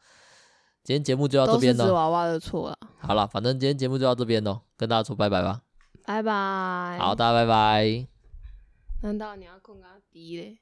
今天节目就到这边了。都是娃娃的错了。好了，反正今天节目就到这边喽，跟大家说拜拜吧。拜拜。好，大家拜拜。难道你要控他低嘞？